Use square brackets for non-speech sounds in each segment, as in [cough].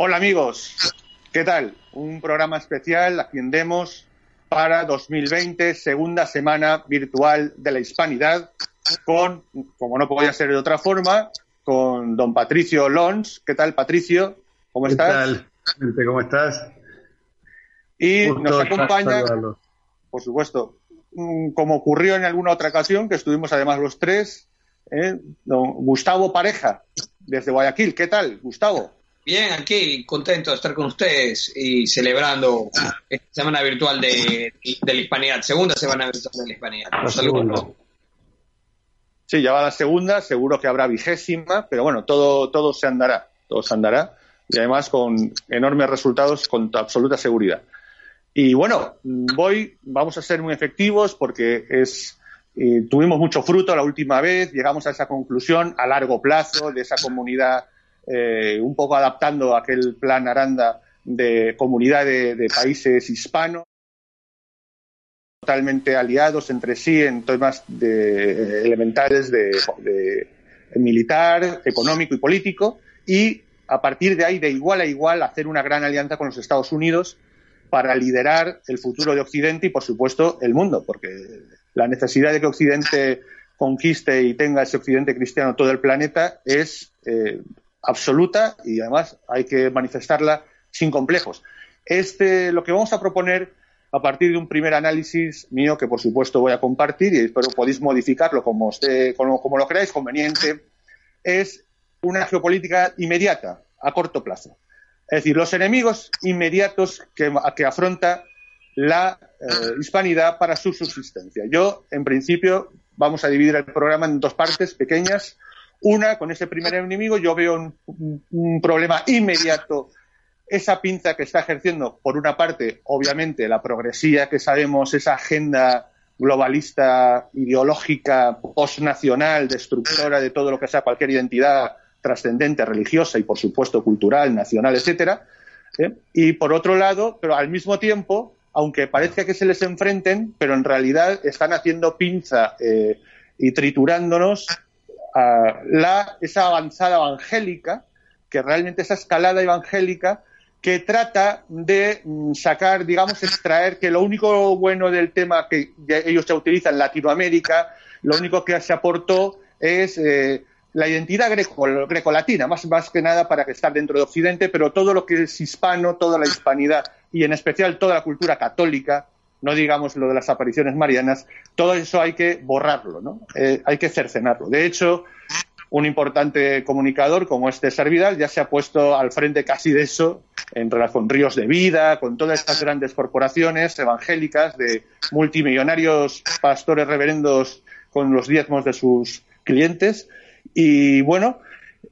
Hola amigos, ¿qué tal? Un programa especial haciendemos para 2020, segunda semana virtual de la hispanidad, con, como no podía ser de otra forma, con don Patricio Lons. ¿Qué tal, Patricio? ¿Cómo ¿Qué estás? tal? gente? ¿Cómo estás? Y nos acompaña, por supuesto, como ocurrió en alguna otra ocasión, que estuvimos además los tres, ¿eh? don Gustavo Pareja, desde Guayaquil. ¿Qué tal, Gustavo? Bien, aquí contento de estar con ustedes y celebrando esta semana virtual de, de la hispanidad, segunda semana virtual de la hispanidad. La Un saludo a segunda. todos. Sí, ya va la segunda, seguro que habrá vigésima, pero bueno, todo, todo se andará, todo se andará, y además con enormes resultados con absoluta seguridad. Y bueno, voy, vamos a ser muy efectivos porque es, eh, tuvimos mucho fruto la última vez, llegamos a esa conclusión a largo plazo de esa comunidad, eh, un poco adaptando aquel plan Aranda de comunidad de, países hispanos totalmente aliados entre sí en temas de, elementales de, de militar, económico y político, y a partir de ahí, de igual a igual, hacer una gran alianza con los Estados Unidos para liderar el futuro de Occidente y, por supuesto, el mundo, porque la necesidad de que Occidente conquiste y tenga ese Occidente cristiano todo el planeta es eh, absoluta y además hay que manifestarla sin complejos. Este, lo que vamos a proponer a partir de un primer análisis mío que por supuesto voy a compartir y espero podéis modificarlo como, como lo creáis conveniente, es una geopolítica inmediata, a corto plazo. Es decir, los enemigos inmediatos que, que afronta la eh, hispanidad para su subsistencia. Yo, en principio, vamos a dividir el programa en dos partes pequeñas. Una, con ese primer enemigo, yo veo un, un- un problema inmediato esa pinza que está ejerciendo, por una parte, obviamente, la progresía que sabemos, esa agenda globalista, ideológica, postnacional, destructora de todo lo que sea cualquier identidad trascendente, religiosa y, por supuesto, cultural, nacional, etcétera. ¿eh? Y por otro lado, pero al mismo tiempo, aunque parezca que se les enfrenten, pero en realidad están haciendo pinza eh, y triturándonos la, esa avanzada evangélica, que realmente esa escalada evangélica que trata de mm, sacar, digamos, extraer que lo único bueno del tema que ellos ya utilizan en Latinoamérica, lo único que se aportó es eh, la identidad greco, grecolatina, más, más que nada para que estar dentro de Occidente, pero todo lo que es hispano, toda la hispanidad y en especial toda la cultura católica, no digamos lo de las apariciones marianas, todo eso hay que borrarlo, ¿no? Eh, hay que cercenarlo. De hecho, un importante comunicador como este Servidal ya se ha puesto al frente casi de eso en relación con Ríos de Vida, con todas estas grandes corporaciones evangélicas de multimillonarios pastores reverendos con los diezmos de sus clientes. Y bueno,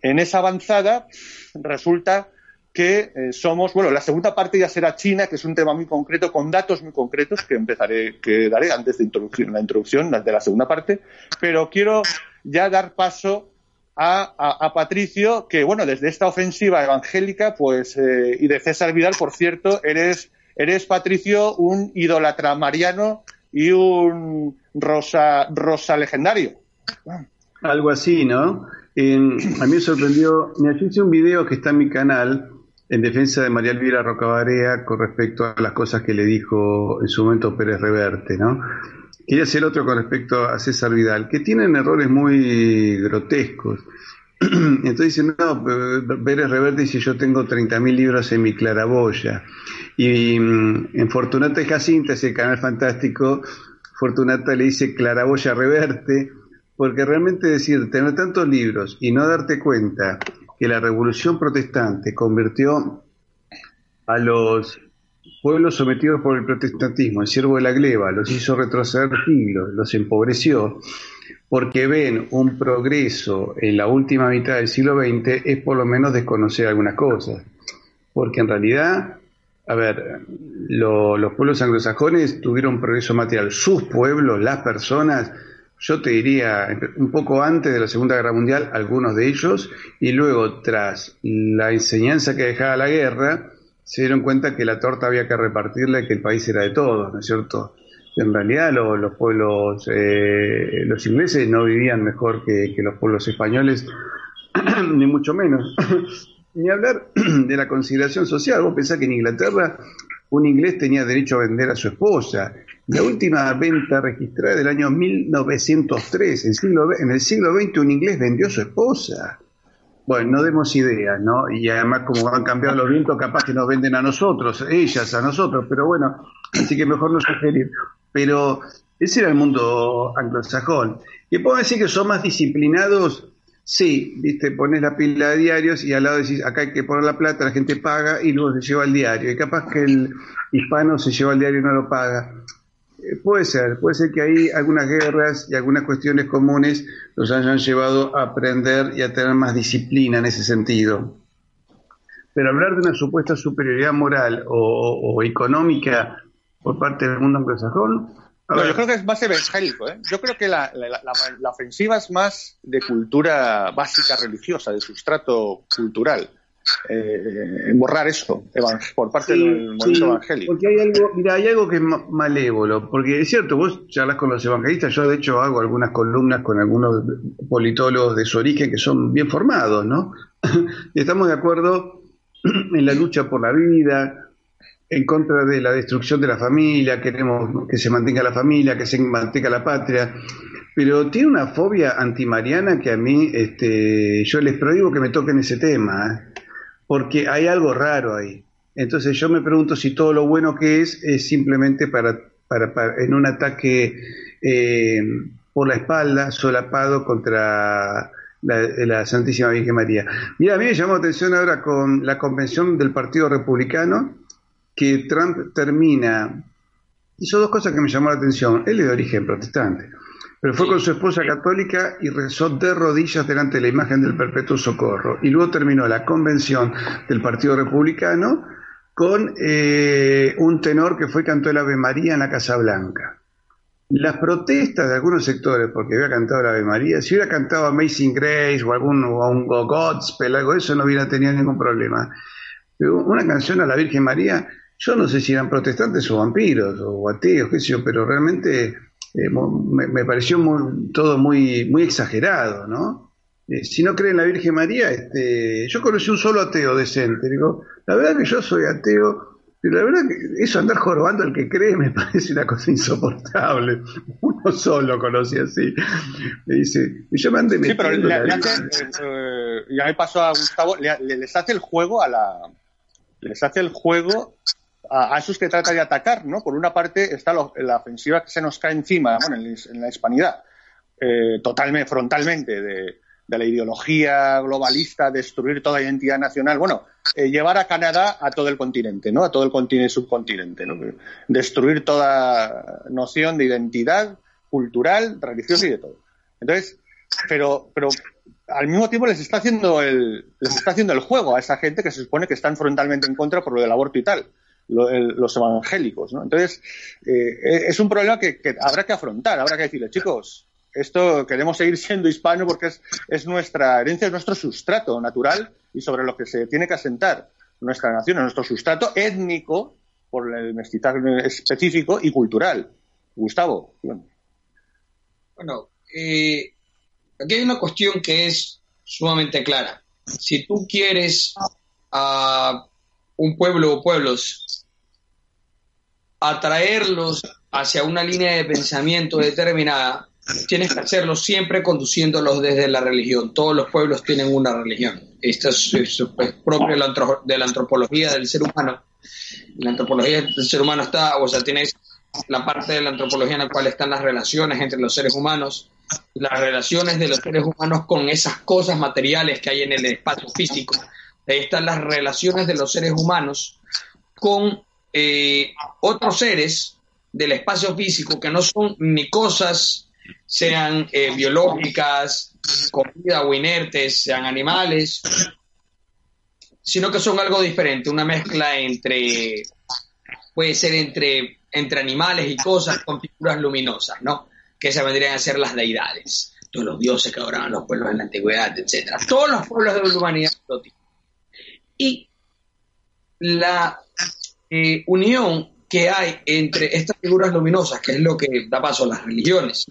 en esa avanzada resulta que eh, somos, bueno, la segunda parte ya será China, que es un tema muy concreto, con datos muy concretos que empezaré, que daré antes de introducción, la introducción de la segunda parte, pero quiero ya dar paso a, a, Patricio, que bueno, desde esta ofensiva evangélica, pues, eh, y de César Vidal, por cierto, eres, eres Patricio un idolatra mariano y un rosa, rosa legendario. Algo así, ¿no? En- a mí me sorprendió, me hice un video que está en mi canal en defensa de María Elvira Rocabarea con respecto a las cosas que le dijo en su momento Pérez Reverte, ¿no? Quería hacer otro con respecto a César Vidal, que tienen errores muy grotescos. [clears throat] Entonces dicen, no, Pérez Reverte dice, yo tengo 30.000 libros en mi claraboya. Y mm, en Fortunata y Jacinta, ese canal fantástico, Fortunata le dice claraboya Reverte, porque realmente decir, tener tantos libros y no darte cuenta que la revolución protestante convirtió a los pueblos sometidos por el protestantismo en siervo de la gleba, los hizo retroceder siglos, los empobreció, porque ven un progreso en la última mitad del siglo XX, es por lo menos desconocer algunas cosas. Porque en realidad, a ver, los pueblos anglosajones tuvieron progreso material. Sus pueblos, las personas, yo te diría, un poco antes de la Segunda Guerra Mundial, algunos de ellos, y luego tras la enseñanza que dejaba la guerra, se dieron cuenta que la torta había que repartirla y que el país era de todos, ¿no es cierto? En realidad los pueblos, eh, los ingleses no vivían mejor que, los pueblos españoles, [clears throat] ni mucho menos. [clears throat] ni hablar [clears throat] de la consideración social. Vos pensás que en Inglaterra un inglés tenía derecho a vender a su esposa. La última venta registrada del año 1903, en, el siglo XX un inglés vendió a su esposa. Bueno, no demos ideas, ¿no? Y además como han cambiado los vientos, capaz que nos venden a nosotros, ellas a nosotros, pero bueno, así que mejor no sugerir. Pero ese era el mundo anglosajón. Y puedo decir que son más disciplinados, sí, viste, pones la pila de diarios y al lado decís, acá hay que poner la plata, la gente paga y luego se lleva el diario. Y capaz que el hispano se lleva el diario y no lo paga. Puede ser, puede ser que ahí algunas guerras y algunas cuestiones comunes los hayan llevado a aprender y a tener más disciplina en ese sentido. Pero hablar de una supuesta superioridad moral o, económica por parte del mundo anglosajón. yo creo que es más evangélico. ¿eh? Yo creo que la, ofensiva es más de cultura básica religiosa, de sustrato cultural eh, borrar eso por parte del movimiento evangélico. Porque hay algo, mira, hay algo que es malévolo, porque es cierto, vos charlas con los evangelistas, yo de hecho hago algunas columnas con algunos politólogos de su origen que son bien formados, ¿no? [laughs] Estamos de acuerdo en la lucha por la vida, en contra de la destrucción de la familia, queremos que se mantenga la familia, que se mantenga la patria, pero tiene una fobia antimariana que a mí, este, yo les prohíbo que me toquen ese tema. ¿eh? Porque hay algo raro ahí. Entonces yo me pregunto si todo lo bueno que es es simplemente para, para, en un ataque eh, por la espalda, solapado contra la, Santísima Virgen María. Mira, a mí me llamó la atención ahora con la convención del Partido Republicano que Trump termina. Hizo dos cosas que me llamó la atención. Él es de origen protestante pero fue con su esposa católica y rezó de rodillas delante de la imagen del perpetuo socorro. Y luego terminó la convención del Partido Republicano con eh, un tenor que fue cantó el Ave María en la Casa Blanca. Las protestas de algunos sectores, porque había cantado el Ave María, si hubiera cantado Amazing Grace o algún o un Godspell, algo de eso, no hubiera tenido ningún problema. Pero una canción a la Virgen María, yo no sé si eran protestantes o vampiros o ateos, qué sé yo, pero realmente eh, me, pareció todo muy, muy exagerado, ¿no? Eh, si no creen en la Virgen María, este, yo conocí un solo ateo decente. Digo, la verdad que yo soy ateo, pero la verdad que eso andar jorobando al que cree me [laughs] parece una cosa insoportable. Uno solo conocí así. Me dice, y yo me andé Sí, pero le, eh, ya me pasó a Gustavo, les hace el juego a la. Les hace el juego a, que trata de atacar, ¿no? Por una parte está la ofensiva que se nos cae encima, bueno, en, la hispanidad, eh, totalmente, frontalmente, de, la ideología globalista, destruir toda identidad nacional, bueno, eh, llevar a Canadá a todo el continente, ¿no? A todo el continente subcontinente, ¿no? Destruir toda noción de identidad cultural, religiosa y de todo. Entonces, pero, pero al mismo tiempo les está haciendo el, les está haciendo el juego a esa gente que se supone que están frontalmente en contra por lo del aborto y tal los evangélicos. ¿no? Entonces, eh, es un problema que, habrá que afrontar, habrá que decirle, chicos, esto queremos seguir siendo hispano porque es, es nuestra herencia, es nuestro sustrato natural y sobre lo que se tiene que asentar nuestra nación, nuestro sustrato étnico por el mestizaje específico y cultural. Gustavo. Bueno, eh, aquí hay una cuestión que es sumamente clara. Si tú quieres a un pueblo o pueblos, atraerlos hacia una línea de pensamiento determinada, tienes que hacerlo siempre conduciéndolos desde la religión. Todos los pueblos tienen una religión. Esto es, propio de la, antropología del ser humano. La antropología del ser humano está, o sea, tienes la parte de la antropología en la cual están las relaciones entre los seres humanos las relaciones de los seres humanos con esas cosas materiales que hay en el espacio físico. Ahí están las relaciones de los seres humanos con eh, otros seres del espacio físico que no son ni cosas, sean eh, biológicas, con vida o inertes, sean animales, sino que son algo diferente, una mezcla entre, puede ser entre, entre animales y cosas con figuras luminosas, ¿no? Que se vendrían a ser las deidades, todos los dioses que adoraban los pueblos en la antigüedad, etcétera. Todos los pueblos de la humanidad lo tienen. Y la eh, unión que hay entre estas figuras luminosas, que es lo que da paso a las religiones,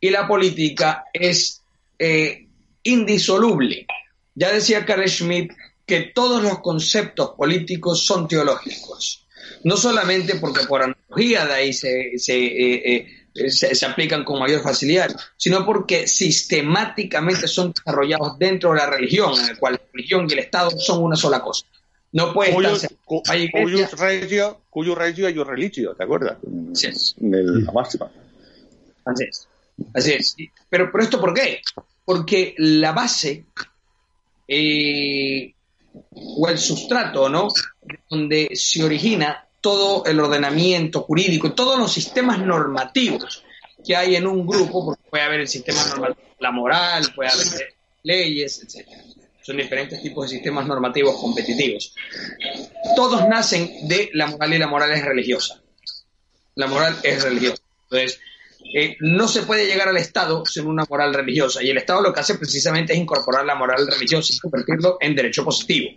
y la política es eh, indisoluble. Ya decía Karl Schmidt que todos los conceptos políticos son teológicos, no solamente porque por analogía de ahí se, eh, se, aplican con mayor facilidad, sino porque sistemáticamente son desarrollados dentro de la religión, en el cual la religión y el Estado son una sola cosa. No puede estar. Cuyus regio, cuyo regio y religio, ¿te acuerdas? Así es. la máxima. Así es. Así es. Pero, pero esto, ¿por qué? Porque la base eh, o el sustrato, ¿no? Donde se origina todo el ordenamiento jurídico, todos los sistemas normativos que hay en un grupo, porque puede haber el sistema normativo, la moral, puede haber leyes, etcétera son diferentes tipos de sistemas normativos competitivos. Todos nacen de la moral y la moral es religiosa. La moral es religiosa. Entonces, eh, no se puede llegar al Estado sin una moral religiosa. Y el Estado lo que hace precisamente es incorporar la moral religiosa y convertirlo en derecho positivo,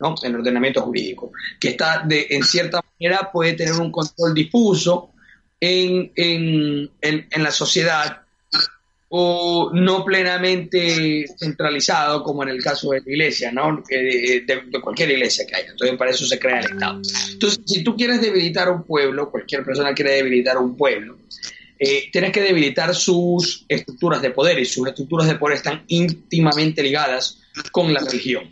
¿no? en ordenamiento jurídico, que está de, en cierta manera puede tener un control difuso en, en, en la sociedad o no plenamente centralizado como en el caso de la iglesia, ¿no? De, cualquier iglesia que haya. Entonces, para eso se crea el Estado. Entonces, si tú quieres debilitar un pueblo, cualquier persona quiere debilitar un pueblo, eh, tienes que debilitar sus estructuras de poder y sus estructuras de poder están íntimamente ligadas con la religión.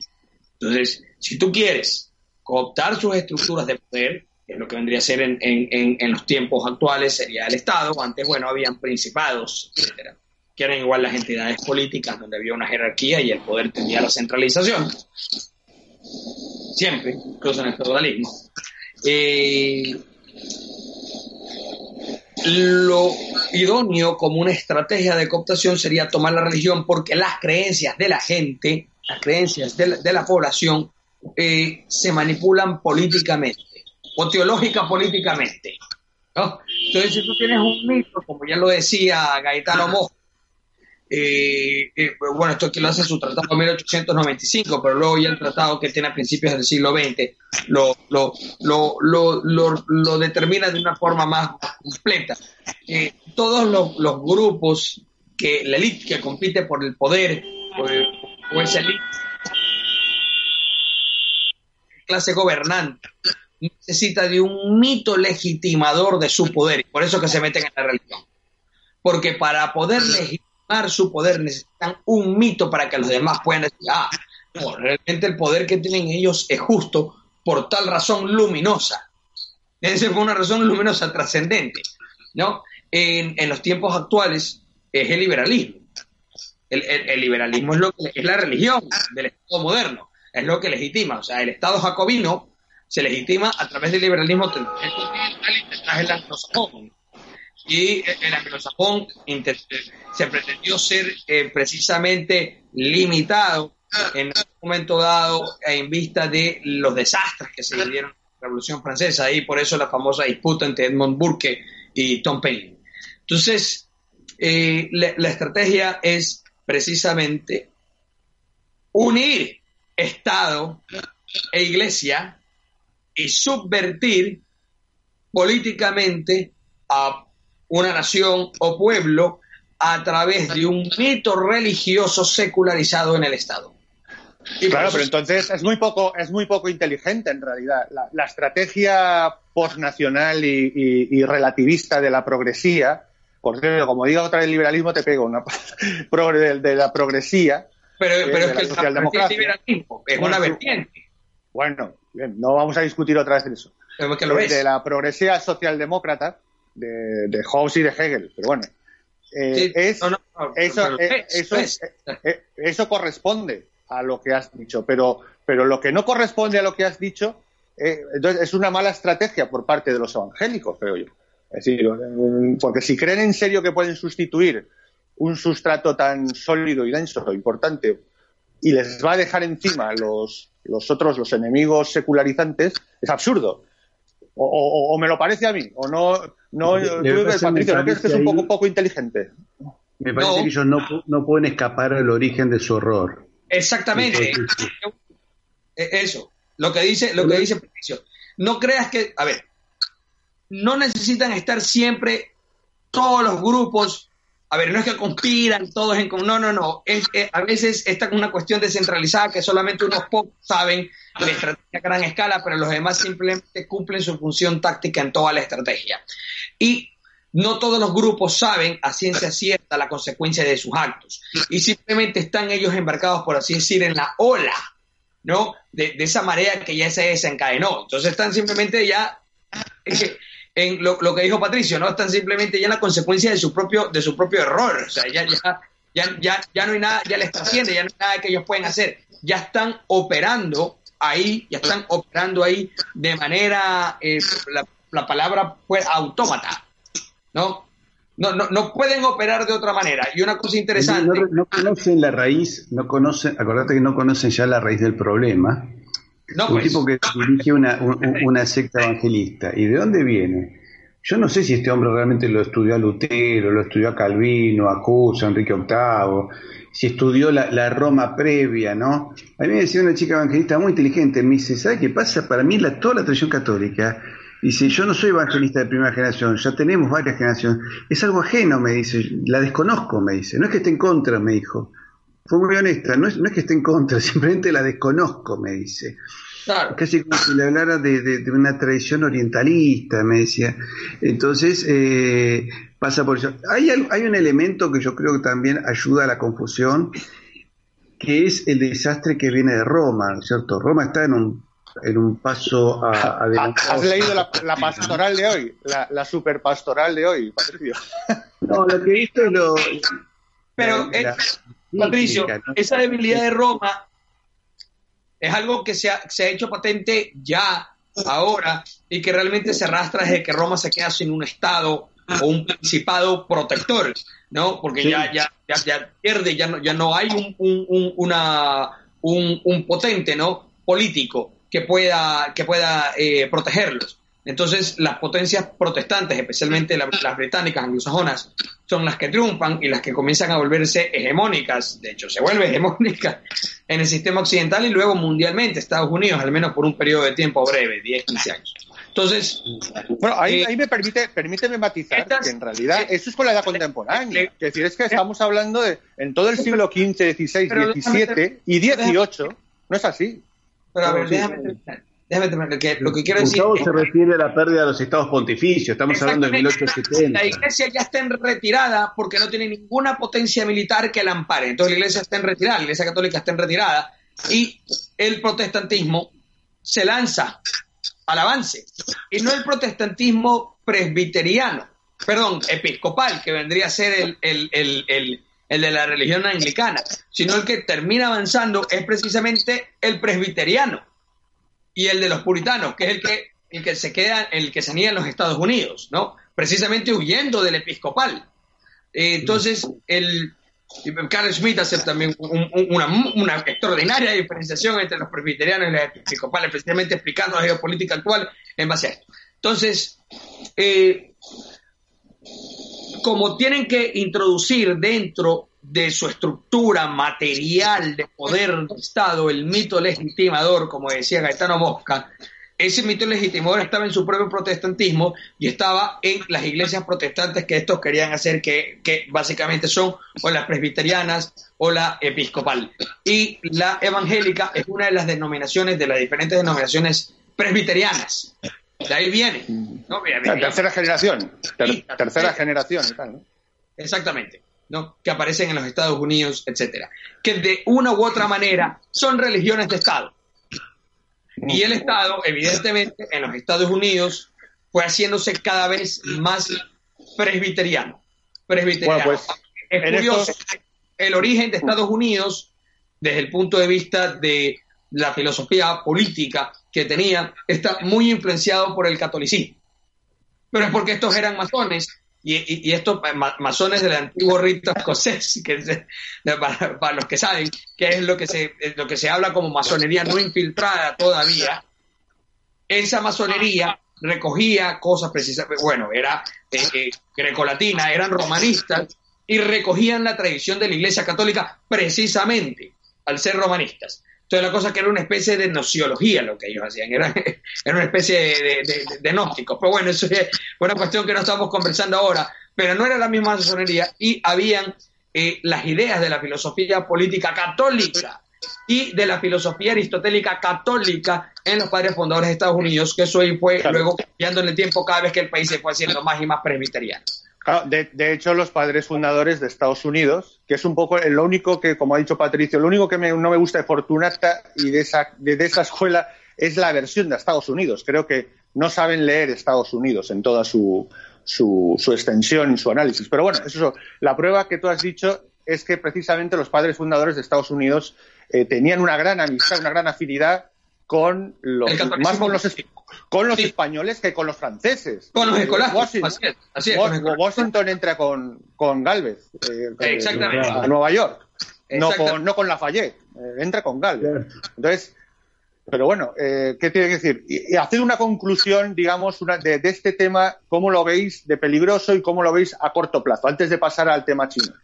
Entonces, si tú quieres cooptar sus estructuras de poder, que es lo que vendría a ser en, en, los tiempos actuales, sería el Estado, antes, bueno, habían principados, etcétera que eran igual las entidades políticas donde había una jerarquía y el poder tenía la centralización. Siempre, incluso en el feudalismo. Eh, lo idóneo como una estrategia de cooptación sería tomar la religión porque las creencias de la gente, las creencias de la, población, eh, se manipulan políticamente o teológica políticamente. Entonces, si tú tienes un mito, como ya lo decía Gaetano Mosco, eh, eh, bueno, esto aquí lo hace su tratado de 1895, pero luego ya el tratado que tiene a principios del siglo XX lo, lo, lo, lo determina de una forma más completa. Eh, todos los, grupos que la élite que compite por el poder o, esa élite clase gobernante necesita de un mito legitimador de su poder, y por eso que se meten en la religión. Porque para poder legitimar su poder, necesitan un mito para que los demás puedan decir, ah, realmente el poder que tienen ellos es justo por tal razón luminosa. Debe ser por una razón luminosa trascendente. ¿no? En, los tiempos actuales es el liberalismo. El, liberalismo es, lo que, es la religión del Estado moderno, es lo que legitima. O sea, el Estado jacobino se legitima a través del liberalismo anglosajón. Y el anglosajón se pretendió ser eh, precisamente limitado en un momento dado en vista de los desastres que se dieron en la Revolución Francesa y por eso la famosa disputa entre Edmond Burke y Tom Paine. Entonces, eh, la, estrategia es precisamente unir Estado e Iglesia y subvertir políticamente a una nación o pueblo a través de un mito religioso secularizado en el Estado. claro, pero entonces es muy poco, es muy poco inteligente en realidad. La, estrategia postnacional y, y, relativista de la progresía, por cierto, como digo otra vez el liberalismo, te pego una [laughs] de, la progresía. Pero, pero es que el liberalismo es una vertiente. Bueno, no vamos a discutir otra vez de eso. de la progresía socialdemócrata de, de Hobbes y de Hegel, pero bueno Eh, es, eso, eh, eso, eh, eso corresponde a lo que has dicho, pero, pero lo que no corresponde a lo que has dicho entonces es una mala estrategia por parte de los evangélicos, creo yo. Es decir, porque si creen en serio que pueden sustituir un sustrato tan sólido y denso, importante, y les va a dejar encima los, los otros, los enemigos secularizantes, es absurdo. O, me lo parece a mí, o no, no, Patricio, ¿no crees que es un poco, poco inteligente? Me parece que ellos no, no pueden escapar al origen de su horror. Exactamente. E, eso, lo que dice, lo que dice Patricio. No creas que, a ver, no necesitan estar siempre todos los grupos a ver, no es que conspiran todos en... No, no, no. A veces esta es una cuestión descentralizada que solamente unos pocos saben la estrategia a gran escala, pero los demás simplemente cumplen su función táctica en toda la estrategia. Y no todos los grupos saben a ciencia cierta la consecuencia de sus actos. Y simplemente están ellos embarcados, por así decir, en la ola, ¿no? De, esa marea que ya se desencadenó. Entonces están simplemente ya en lo, que dijo Patricio, ¿no? Están simplemente ya en la consecuencia de su propio, de su propio error. O sea, ya, ya, ya, ya, ya no hay nada, ya les trasciende, ya no hay nada que ellos pueden hacer. Ya están operando ahí, ya están operando ahí de manera, eh, la, palabra fue autómata, ¿no? No, no, no pueden operar de otra manera. Y una cosa interesante. No, conocen la raíz, no conocen, acordate que no conocen ya la raíz del problema un pues. tipo que dirige una, una secta evangelista. ¿Y de dónde viene? Yo no sé si este hombre realmente lo estudió a Lutero, lo estudió a Calvino, a Cusa, a Enrique VIII, si estudió la, Roma previa, ¿no? A mí me decía una chica evangelista muy inteligente, me dice, ¿sabe qué pasa? Para mí la, toda la tradición católica, dice, yo no soy evangelista de primera generación, ya tenemos varias generaciones, es algo ajeno, me dice, la desconozco, me dice, no es que esté en contra, me dijo, fue muy honesta, no es, no es que esté en contra, [laughs] simplemente la desconozco, me dice. Claro. Casi como si le hablara de, una tradición orientalista, me decía. Entonces, eh, pasa por eso. Hay, hay un elemento que yo creo que también ayuda a la confusión, que es el desastre que viene de Roma, ¿cierto? Roma está en un, en un paso a, ¿Has leído la, pastoral de hoy? La, la super pastoral de hoy, Patricio. No, lo que he es lo... Pero, Patricio, esa debilidad de Roma es algo que se ha, hecho patente ya, ahora, y que realmente se arrastra desde que Roma se queda sin un Estado o un principado protector, ¿no? Porque ya, ya, ya, pierde, ya no, ya no hay un, un, una, un, potente, ¿no? Político que pueda, que pueda eh, protegerlos. Entonces, las potencias protestantes, especialmente las británicas anglosajonas, son las que triunfan y las que comienzan a volverse hegemónicas. De hecho, se vuelve [laughs] hegemónica en el sistema occidental y luego mundialmente, Estados Unidos, al menos por un periodo de tiempo breve, 10, 15 años. Entonces, bueno, ahí, eh, me permite, permíteme matizar que en realidad eh, eso es con la edad contemporánea. Es decir, es que estamos hablando de en todo el siglo XV, XVI, XVII y XVIII, no es así. Pero a ver, déjame Déjame que lo que quiero decir. se refiere a la pérdida de los estados pontificios, estamos hablando de 1870. La iglesia ya está en retirada porque no tiene ninguna potencia militar que la ampare. Entonces la iglesia está en retirada, la iglesia católica está en retirada y el protestantismo se lanza al avance. Y no el protestantismo presbiteriano, perdón, episcopal, que vendría a ser el, el de la religión anglicana, sino el que termina avanzando es precisamente el presbiteriano y el de los puritanos, que es el que, el que se queda, el que se niega en los Estados Unidos, ¿no? Precisamente huyendo del episcopal. Eh, entonces, el, Carl Schmitt hace también una, extraordinaria diferenciación entre los presbiterianos y los episcopales, precisamente explicando la geopolítica actual en base a esto. Entonces, eh, como tienen que introducir dentro de su estructura material de poder del Estado, el mito legitimador, como decía Gaetano Mosca, ese mito legitimador estaba en su propio protestantismo y estaba en las iglesias protestantes que estos querían hacer, que, que básicamente son o las presbiterianas o la episcopal. Y la evangélica es una de las denominaciones, de las diferentes denominaciones presbiterianas. De ahí viene. La tercera generación. tercera generación y tal, ¿no? Exactamente. ¿No? que aparecen en los Estados Unidos, etcétera, que de una u otra manera son religiones de Estado. Y el Estado, evidentemente, en los Estados Unidos fue haciéndose cada vez más presbiteriano. presbiterianos. Bueno, pues, es curioso, estos- el origen de Estados Unidos, desde el punto de vista de la filosofía política que tenía, está muy influenciado por el catolicismo. Pero es porque estos eran masones y, y- estos eh, ma- masones del antiguo rito escocés, que de- para, para los que saben, que es lo que, se, es lo que se habla como masonería no infiltrada todavía, esa masonería recogía cosas precisas, bueno, era eh, eh, grecolatina, eran romanistas y recogían la tradición de la Iglesia Católica precisamente al ser romanistas. Entonces la cosa que era una especie de nociología lo que ellos hacían, era, [laughs] era una especie de, de, de- de gnósticos. Pero bueno, eso es una cuestión que no estamos conversando ahora, pero no era la misma masonería y habían eh, las ideas de la filosofía política católica y de la filosofía aristotélica católica en los padres fundadores de Estados Unidos, que eso ahí fue Claro. luego cambiando en el tiempo cada vez que el país se fue haciendo más y más presbiteriano. De, de hecho, los padres fundadores de Estados Unidos, que es un poco lo único que, como ha dicho Patricio, lo único que me- no me gusta de Fortunata y de esa, de, de esa escuela es la versión de Estados Unidos. Creo que no saben leer Estados Unidos en toda su, su, su extensión y su análisis. Pero bueno, eso, la prueba que tú has dicho es que precisamente los padres fundadores de Estados Unidos eh, tenían una gran amistad, una gran afinidad con los, más con los, es- con los Sí. españoles que con los franceses. Con los Eh, escolásticos, Washington- así es, así es. Washington entra con, con Galvez eh, eh, Exactamente. a Nueva York, no con, no con Lafayette, eh, entra con Galvez. Entonces, pero bueno, eh, ¿qué tiene que decir? Y, y hacer una conclusión, digamos, una, de, de este tema, ¿cómo lo veis de peligroso y cómo lo veis a corto plazo? Antes de pasar al tema chino.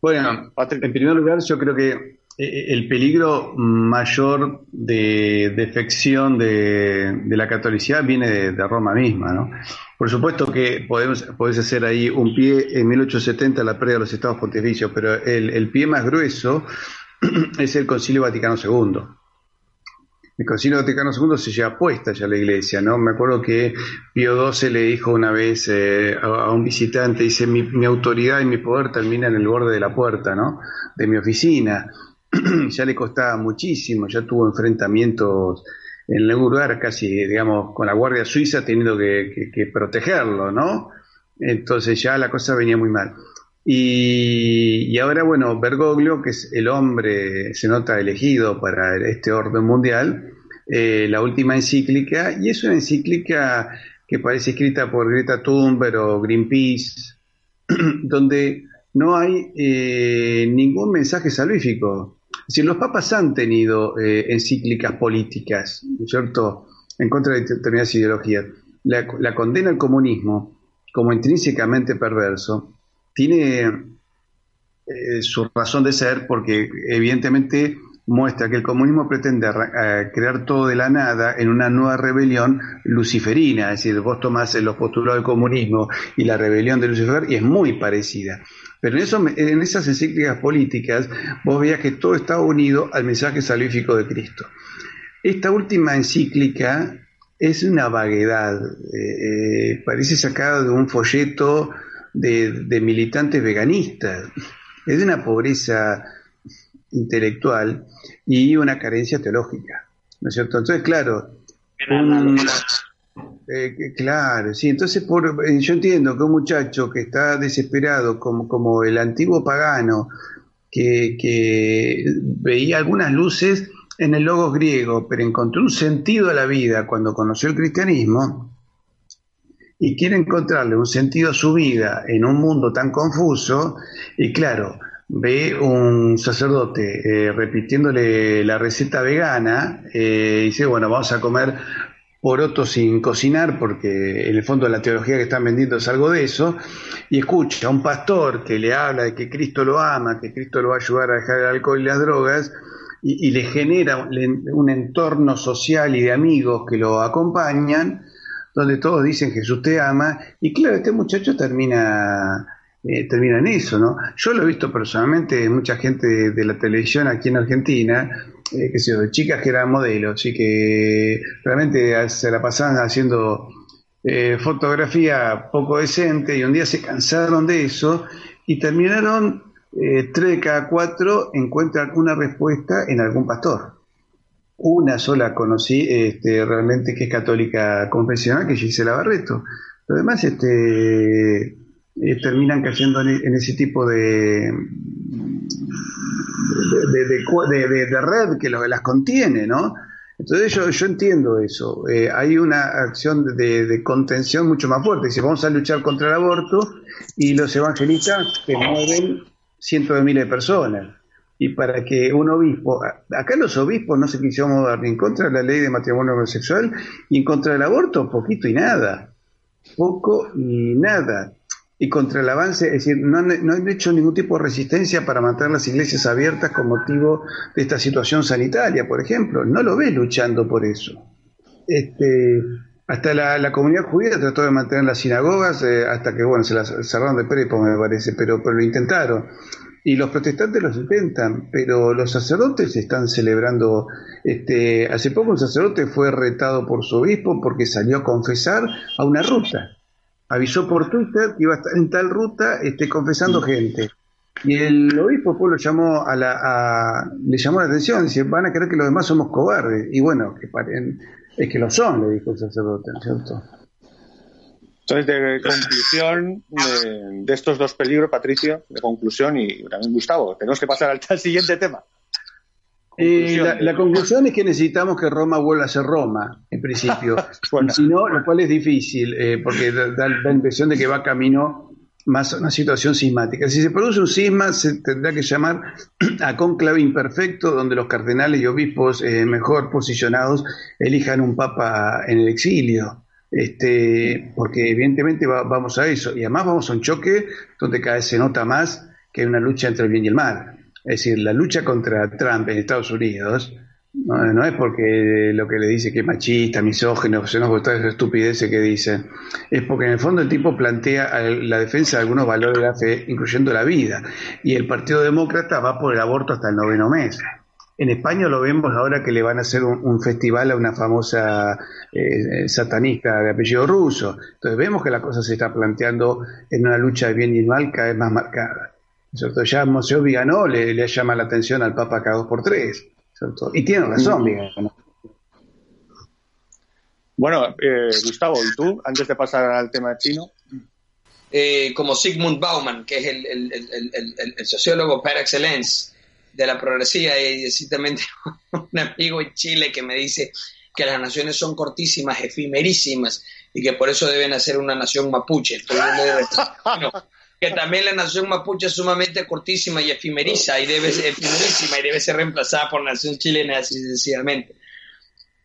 Bueno, en primer lugar, yo creo que el peligro mayor de defección de, de la catolicidad viene de, Roma misma, ¿no? Por supuesto que podemos, podés hacer ahí un pie en 1870 la previa de los estados pontificios, pero el, pie más grueso [clears throat] es el Concilio Vaticano II. El Concilio Vaticano II se lleva puesta ya la iglesia, ¿no? Me acuerdo que Pío XII le dijo una vez eh, a, un visitante, dice, mi, mi autoridad y mi poder termina en el borde de la puerta, ¿no? De mi oficina. [clears throat] ya le costaba muchísimo, ya tuvo enfrentamientos en algún lugar casi, digamos, con la Guardia Suiza teniendo que, protegerlo, ¿no? Entonces ya la cosa venía muy mal. Y, y ahora, bueno, Bergoglio, que es el hombre, se nota elegido para este orden mundial, eh, la última encíclica, y es una encíclica que parece escrita por Greta Thunberg o Greenpeace, [clears throat] donde no hay eh, ningún mensaje salvífico. Decir, los papas han tenido eh, encíclicas políticas, ¿no es cierto?, en contra de determinadas ideologías. La, la condena al comunismo como intrínsecamente perverso tiene eh, su razón de ser porque evidentemente muestra que el comunismo pretende eh, crear todo de la nada en una nueva rebelión luciferina, es decir, vos tomás los postulados del comunismo y la rebelión de Lucifer y es muy parecida. Pero en, eso, en esas encíclicas políticas vos veías que todo estaba unido al mensaje salvífico de Cristo. Esta última encíclica es una vaguedad, eh, eh, parece sacada de un folleto de, de militantes veganistas, es de una pobreza intelectual y una carencia teológica, ¿no es cierto? Entonces, claro, un- eh, claro, sí, entonces por, eh, yo entiendo que un muchacho que está desesperado como, como el antiguo pagano, que, veía algunas luces en el logos griego, pero encontró un sentido a la vida cuando conoció el cristianismo y quiere encontrarle un sentido a su vida en un mundo tan confuso, y claro, ve un sacerdote eh, repitiéndole la receta vegana, y dice, bueno, vamos a comer poroto sin cocinar, porque en el fondo la teología que están vendiendo es algo de eso, y escucha a un pastor que le habla de que Cristo lo ama, que Cristo lo va a ayudar a dejar el alcohol y las drogas, y, le genera un, entorno social y de amigos que lo acompañan, donde todos dicen Jesús te ama, y claro, este muchacho termina, eh, termina en eso, ¿no? Yo lo he visto personalmente, mucha gente de la televisión aquí en Argentina, eh, qué sé yo, de chicas que eran modelos y que realmente se la pasaban haciendo eh, fotografía poco decente y un día se cansaron de eso y terminaron, eh, tres de cada cuatro encuentran una respuesta en algún pastor. Una sola conocí este, realmente que es católica confesional, que es Gisela Barreto. Lo demás este, eh, terminan cayendo en, ese tipo de de, de, red que lo, las contiene, ¿no? Entonces yo, yo entiendo eso. Eh, hay una acción de, contención mucho más fuerte. Dice, vamos a luchar contra el aborto y los evangelistas que mueven cientos de miles de personas. Y para que un obispo, acá los obispos no se quisieron mover ni en contra de la ley de matrimonio homosexual y en contra del aborto, poquito y nada. Poco y nada y contra el avance, es decir, no han, hecho ningún tipo de resistencia para mantener las iglesias abiertas con motivo de esta situación sanitaria, por ejemplo. No lo ves luchando por eso. Este, hasta la, comunidad judía trató de mantener las sinagogas eh, hasta que, bueno, se las cerraron de prepo, me parece, pero, pero lo intentaron. Y los protestantes los intentan, pero los sacerdotes están celebrando. Este, hace poco un sacerdote fue retado por su obispo porque salió a confesar a una ruta avisó por Twitter que iba a estar en tal ruta este, confesando gente. Y el obispo pues, lo llamó a la, le llamó la atención, dice, van a creer que los demás somos cobardes. Y bueno, que paren, es que lo son, le dijo el sacerdote, cierto? Entonces, de conclusión de, estos dos peligros, Patricio, de conclusión y también Gustavo, tenemos que pasar al siguiente tema. Eh, la, conclusión es que necesitamos que Roma vuelva a ser Roma, en principio. [laughs] Si no, lo cual es difícil, eh, porque da, la impresión de que va camino más a una situación sismática. Si se produce un sisma, se tendrá que llamar [clears throat] a conclave imperfecto, donde los cardenales y obispos eh, mejor posicionados elijan un papa en el exilio. Este, porque evidentemente vamos a eso. Y además vamos a un choque donde cada vez se nota más que hay una lucha entre el bien y el mal. Es decir, la lucha contra Trump en Estados Unidos no, es porque lo que le dice que es machista, misógino, xenófobo, esa estupidez que dice, es porque en el fondo el tipo plantea la defensa de algunos valores de la fe, incluyendo la vida. Y el Partido Demócrata va por el aborto hasta el noveno mes. En España lo vemos ahora que le van a hacer un, festival a una famosa eh, satanista de apellido ruso. Entonces vemos que la cosa se está planteando en una lucha de bien y mal cada vez más marcada. ¿Cierto? Ya Monseñor Viganó le, le llama la atención al Papa cada dos por tres, Y tiene razón, Viganó. Bueno, eh, Gustavo, ¿y tú, antes de pasar al tema chino? Eh, como Sigmund Bauman, que es el, el, el, sociólogo par excellence de la progresía, y ciertamente [laughs] un amigo en Chile que me dice que las naciones son cortísimas, efímerísimas, y que por eso deben hacer una nación mapuche. Estoy [laughs] que también la nación mapuche es sumamente cortísima y efimeriza y debe ser efimerísima y debe ser reemplazada por la nación chilena así sencillamente.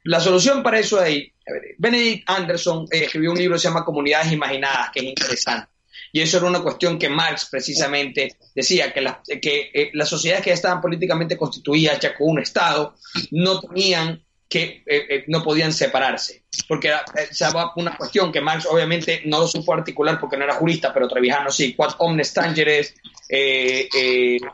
La solución para eso ahí, Benedict Anderson eh, escribió un libro que se llama Comunidades Imaginadas, que es interesante. Y eso era una cuestión que Marx precisamente decía, que, que eh, las sociedades que ya estaban políticamente constituidas, ya con un Estado, no tenían que eh, eh, no podían separarse, porque era, eh, una cuestión que Marx obviamente no supo articular porque no era jurista, pero Trevijano sí, quad omnes tangeres,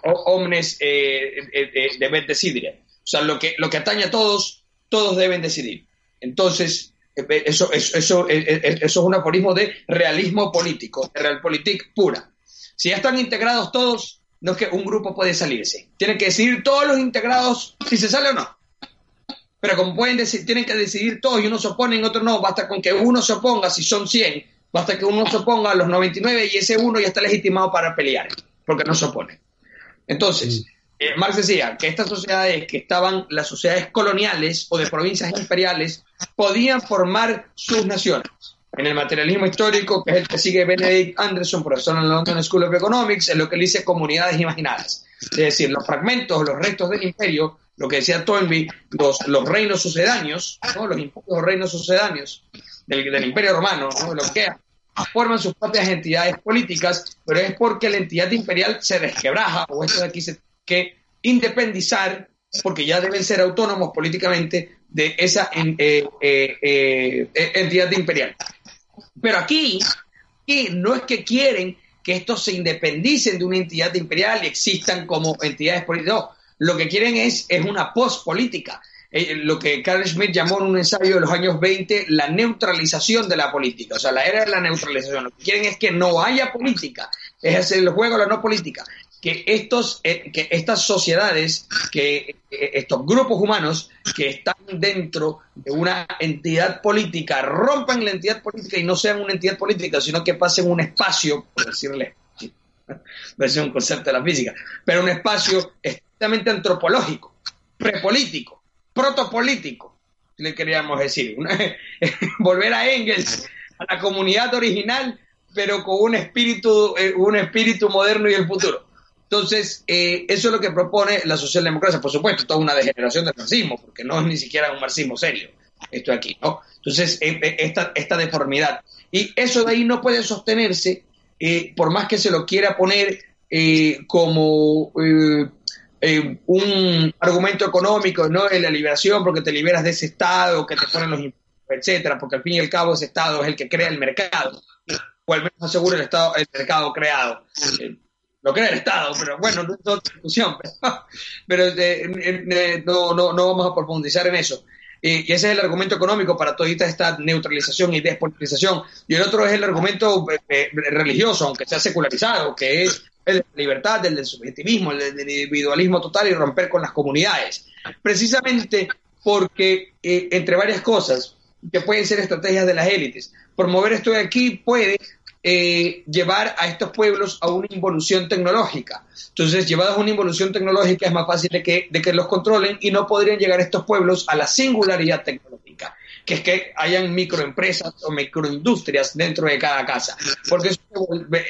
omnes deben decidir. O sea, lo que, lo que atañe a todos, todos deben decidir. Entonces, eso, eso, eso, eso es un aforismo de realismo político, de realpolitik pura. Si ya están integrados todos, no es que un grupo puede salirse. Tienen que decidir todos los integrados si se sale o no. Pero como pueden decir, tienen que decidir todos y uno se opone y otro no, basta con que uno se oponga, si son 100, basta que uno se oponga a los 99 y ese uno ya está legitimado para pelear, porque no se opone. Entonces, eh, Marx decía que estas sociedades que estaban, las sociedades coloniales o de provincias imperiales, podían formar sus naciones. En el materialismo histórico, que es el que sigue Benedict Anderson, profesor en la London School of Economics, es lo que él dice comunidades imaginadas. Es decir, los fragmentos, los restos del imperio lo que decía Toynbee, los, los reinos sucedáneos, los reinos sucedáneos del, Imperio Romano, lo que forman sus propias entidades políticas, pero es porque la entidad imperial se desquebraja, o esto de aquí se que independizar, porque ya deben ser autónomos políticamente de esa eh, eh, eh, entidad imperial. Pero aquí, aquí no es que quieren que estos se independicen de una entidad imperial y existan como entidades políticas, no, lo que quieren es, es una post-política. Eh, lo que Carl Schmitt llamó en un ensayo de los años 20 la neutralización de la política, o sea, la era de la neutralización. Lo que quieren es que no haya política, es hacer el juego de la no política. que, estos, eh, que estas sociedades, que eh, estos grupos humanos que están dentro de una entidad política rompan la entidad política y no sean una entidad política, sino que pasen un espacio, por decirle, es [laughs] un concepto de la física, pero un espacio antropológico, prepolítico, protopolítico, le queríamos decir. [laughs] volver a Engels, a la comunidad original, pero con un espíritu, eh, un espíritu moderno y el futuro. Entonces, eh, eso es lo que propone la socialdemocracia. Por supuesto, toda una degeneración del marxismo, porque no es ni siquiera un marxismo serio, esto aquí, ¿no? Entonces, eh, esta, esta deformidad. Y eso de ahí no puede sostenerse, por más que se lo quiera poner como un argumento económico, ¿no? En la liberación, porque te liberas de ese Estado, que te ponen los impuestos, etcétera, porque al fin y al cabo ese Estado es el que crea el mercado, o al menos asegura el, estado, el mercado creado lo crea el Estado, pero bueno, no es otra discusión, [laughs] pero, eh, no, no, no, vamos a profundizar en eso. y ese es el argumento económico para toda esta neutralización y despolitización. Y el otro es el argumento eh, eh, religioso, aunque sea secularizado, que es el de la libertad, el del subjetivismo, el del individualismo total y romper con las comunidades. Precisamente porque, entre varias cosas, que pueden ser estrategias de las élites, promover esto de aquí puede eh, llevar a estos pueblos a una involución tecnológica. Entonces, llevados a una involución tecnológica es más fácil de que, de que los controlen y no podrían llegar estos pueblos a la singularidad tecnológica, que es que hayan microempresas o microindustrias dentro de cada casa. Porque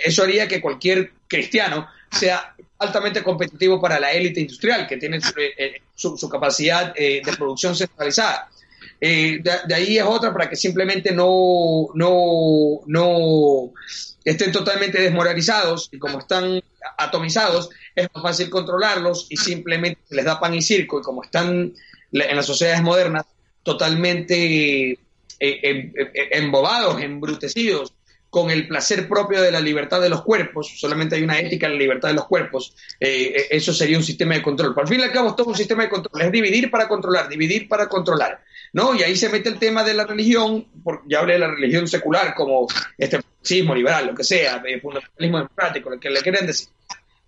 eso, haría que cualquier cristiano sea altamente competitivo para la élite industrial, que tiene su, eh, capacidad eh, de producción centralizada. Eh, de, ahí es otra para que simplemente no, no, no estén totalmente desmoralizados y como están atomizados, es más fácil controlarlos y simplemente les da pan y circo y como están en las sociedades modernas totalmente eh, em, em, embobados, embrutecidos con el placer propio de la libertad de los cuerpos, solamente hay una ética en la libertad de los cuerpos, eh, eso sería un sistema de control. Por fin y al cabo, es todo un sistema de control, es dividir para controlar, dividir para controlar. ¿no? Y ahí se mete el tema de la religión, ya hablé de la religión secular como este marxismo liberal, lo que sea, fundamentalismo democrático, lo que le quieren decir.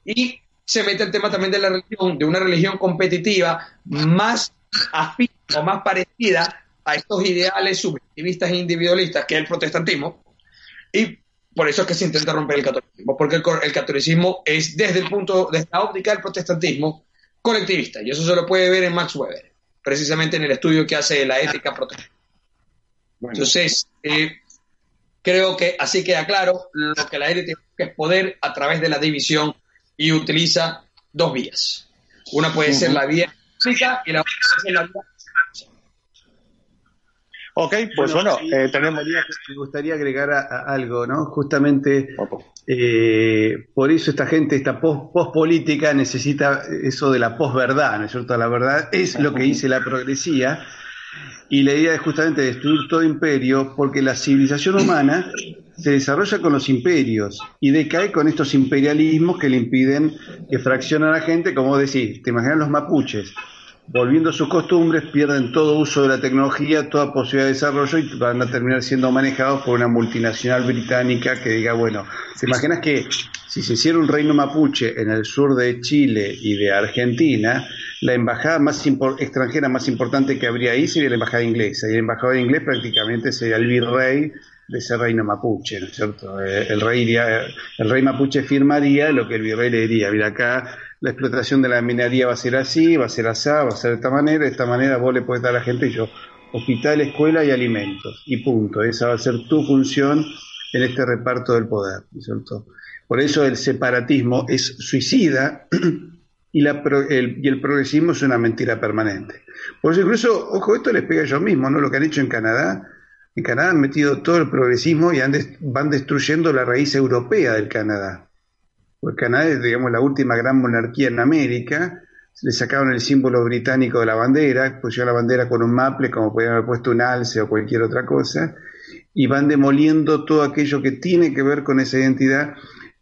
Y se mete el tema también de la religión, de una religión competitiva más afín o más parecida a estos ideales subjetivistas e individualistas que es el protestantismo. Y por eso es que se intenta romper el catolicismo, porque el, catolicismo es desde el punto, desde la óptica del protestantismo, colectivista, y eso se lo puede ver en Max Weber precisamente en el estudio que hace la ética protesta. Entonces, eh, creo que así queda claro lo que la élite es poder a través de la división y utiliza dos vías. Una puede ser la vía física y la otra vía Ok, pues bueno, eh, tenemos... Me gustaría agregar algo, ¿no? Justamente eh, por eso esta gente, esta post-política necesita eso de la post-verdad, ¿no es cierto? La verdad es lo que dice la progresía y la idea es justamente destruir todo imperio porque la civilización humana se desarrolla con los imperios y decae con estos imperialismos que le impiden que fraccione a la gente, como decís, te imaginas los mapuches volviendo a sus costumbres, pierden todo uso de la tecnología, toda posibilidad de desarrollo y van a terminar siendo manejados por una multinacional británica que diga, bueno, ¿te imaginas que si se hiciera un reino mapuche en el sur de Chile y de Argentina, la embajada más extranjera más importante que habría ahí sería la embajada inglesa, y el embajador inglés prácticamente sería el virrey de ese reino mapuche, ¿no es cierto? Eh, el rey, el rey mapuche firmaría lo que el virrey le diría, mira acá la explotación de la minería va a ser así, va a ser así, va a ser de esta manera, de esta manera vos le puedes dar a la gente yo, hospital, escuela y alimentos, y punto, esa va a ser tu función en este reparto del poder. Por eso el separatismo es suicida [clears throat] y, la, el, y el progresismo es una mentira permanente. Por eso incluso, ojo, esto les pega yo mismo, ¿no? Lo que han hecho en Canadá, en Canadá han metido todo el progresismo y van destruyendo la raíz europea del Canadá. Porque Canadá es, digamos, la última gran monarquía en América. Le sacaron el símbolo británico de la bandera, pusieron la bandera con un maple, como podrían haber puesto un alce o cualquier otra cosa, y van demoliendo todo aquello que tiene que ver con esa identidad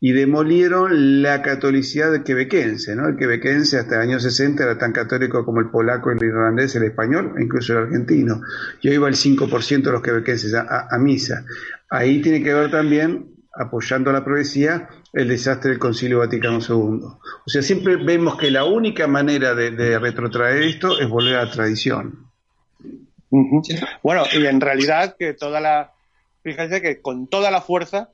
y demolieron la catolicidad quebequense, ¿no? El quebequense hasta el año 60 era tan católico como el polaco, el irlandés, el español, e incluso el argentino. Y hoy va el 5% de los quebequenses a, misa. Ahí tiene que ver también apoyando la profecía, el desastre del Concilio Vaticano II. O sea, siempre vemos que la única manera de, retrotraer esto es volver a la tradición. Bueno, y en realidad que toda la, fíjense que con toda la fuerza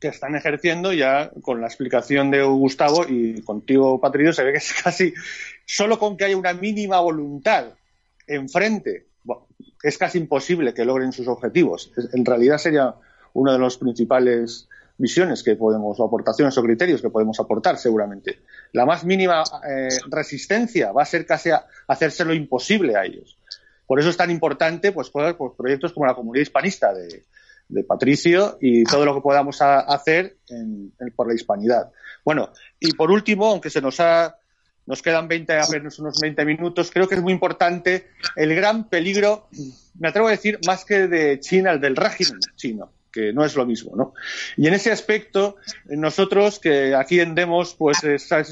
que están ejerciendo ya con la explicación de Gustavo y contigo, Patricio, se ve que es casi solo con que haya una mínima voluntad enfrente, es casi imposible que logren sus objetivos. En realidad sería una de las principales visiones que podemos, o aportaciones o criterios que podemos aportar, seguramente. La más mínima eh, resistencia va a ser casi a hacérselo imposible a ellos. Por eso es tan importante pues, pues proyectos como la comunidad hispanista de, Patricio y todo lo que podamos hacer por la hispanidad. Bueno, y por último, aunque se nos ha nos quedan 20, apenas unos 20 minutos. Creo que es muy importante el gran peligro, me atrevo a decir, más que de China, el del régimen chino que no es lo mismo, ¿no? Y en ese aspecto, nosotros que aquí en Demos, pues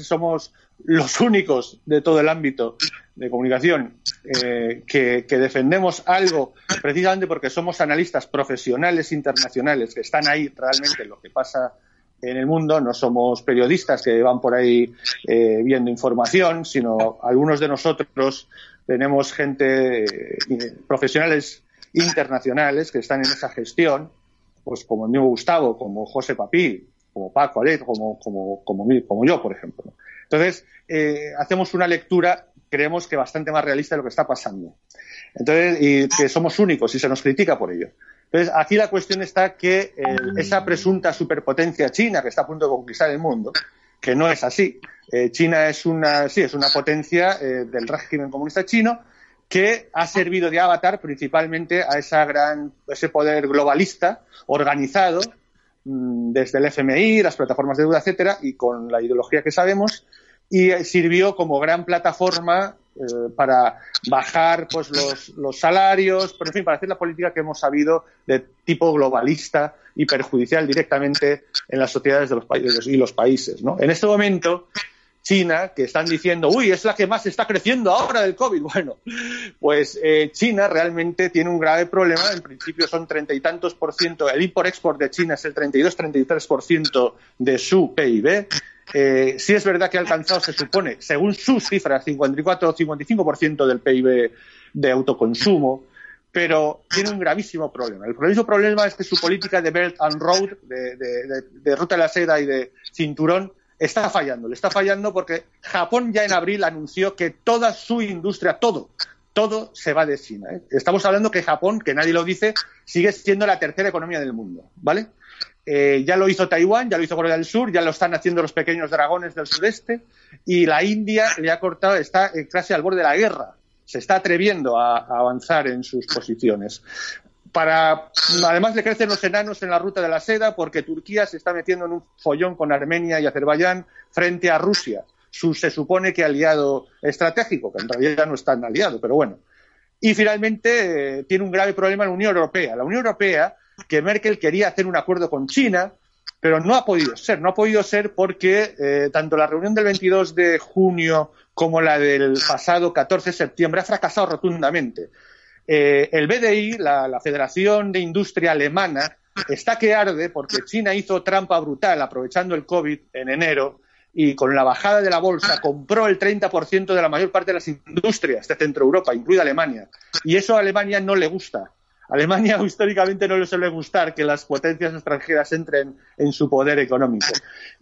somos los únicos de todo el ámbito de comunicación eh, que, defendemos algo precisamente porque somos analistas profesionales internacionales que están ahí realmente lo que pasa en el mundo, no somos periodistas que van por ahí eh, viendo información, sino algunos de nosotros tenemos gente, eh, profesionales internacionales que están en esa gestión pues como el mismo Gustavo, como José Papí, como Paco Alet, como, como, como, como yo, por ejemplo. Entonces, eh, hacemos una lectura, creemos que bastante más realista de lo que está pasando. Entonces, y que somos únicos y se nos critica por ello. Entonces, aquí la cuestión está que esa presunta superpotencia china que está a punto de conquistar el mundo, que no es así. Eh, china es una, sí, es una potencia eh, del régimen comunista chino, que ha servido de avatar principalmente a esa gran, ese poder globalista organizado mm, desde el FMI, las plataformas de deuda, etcétera, y con la ideología que sabemos, y sirvió como gran plataforma eh, para bajar pues los, los, salarios, pero en fin, para hacer la política que hemos sabido de tipo globalista y perjudicial directamente en las sociedades de los países y los países. ¿no? En este momento, China, que están diciendo, uy, es la que más está creciendo ahora del COVID. [laughs] Bueno, pues eh, China realmente tiene un grave problema. En principio son treinta y tantos por ciento, el import-export de China es el 32-33 por ciento de su PIB. Eh, sí es verdad que ha alcanzado, se supone, según sus cifras, 54 o 55 por ciento del PIB de autoconsumo pero tiene un gravísimo problema. El gravísimo problema es que su política de Belt and Road, de, de, ruta de la seda y de cinturón, está fallando. Le está fallando porque Japón ya en abril anunció que toda su industria, todo, todo se va de China. ¿eh? Estamos hablando que Japón, que nadie lo dice, sigue siendo la tercera economía del mundo, ¿vale? Eh, ya lo hizo Taiwán, ya lo hizo Corea del Sur, ya lo están haciendo los pequeños dragones del sudeste y la India le ha cortado, está casi al borde de la guerra. Se está atreviendo a avanzar en sus posiciones para además le crecen los enanos en la ruta de la seda porque Turquía se está metiendo en un follón con Armenia y Azerbaiyán frente a Rusia, su se supone que aliado estratégico, que en realidad no es tan aliado, pero bueno. Y finalmente eh, tiene un grave problema la Unión Europea. La Unión Europea, que Merkel quería hacer un acuerdo con China, pero no ha podido ser. No ha podido ser porque eh, tanto la reunión del 22 de junio como la del pasado 14 de septiembre ha fracasado rotundamente. Eh, el BDI, la, Federación de Industria Alemana, está que arde porque China hizo trampa brutal aprovechando el COVID en enero y con la bajada de la bolsa compró el 30% de la mayor parte de las industrias de Centro Europa, incluida Alemania. Y eso a Alemania no le gusta. Alemania [laughs] históricamente no le suele gustar que las potencias extranjeras entren en su poder económico.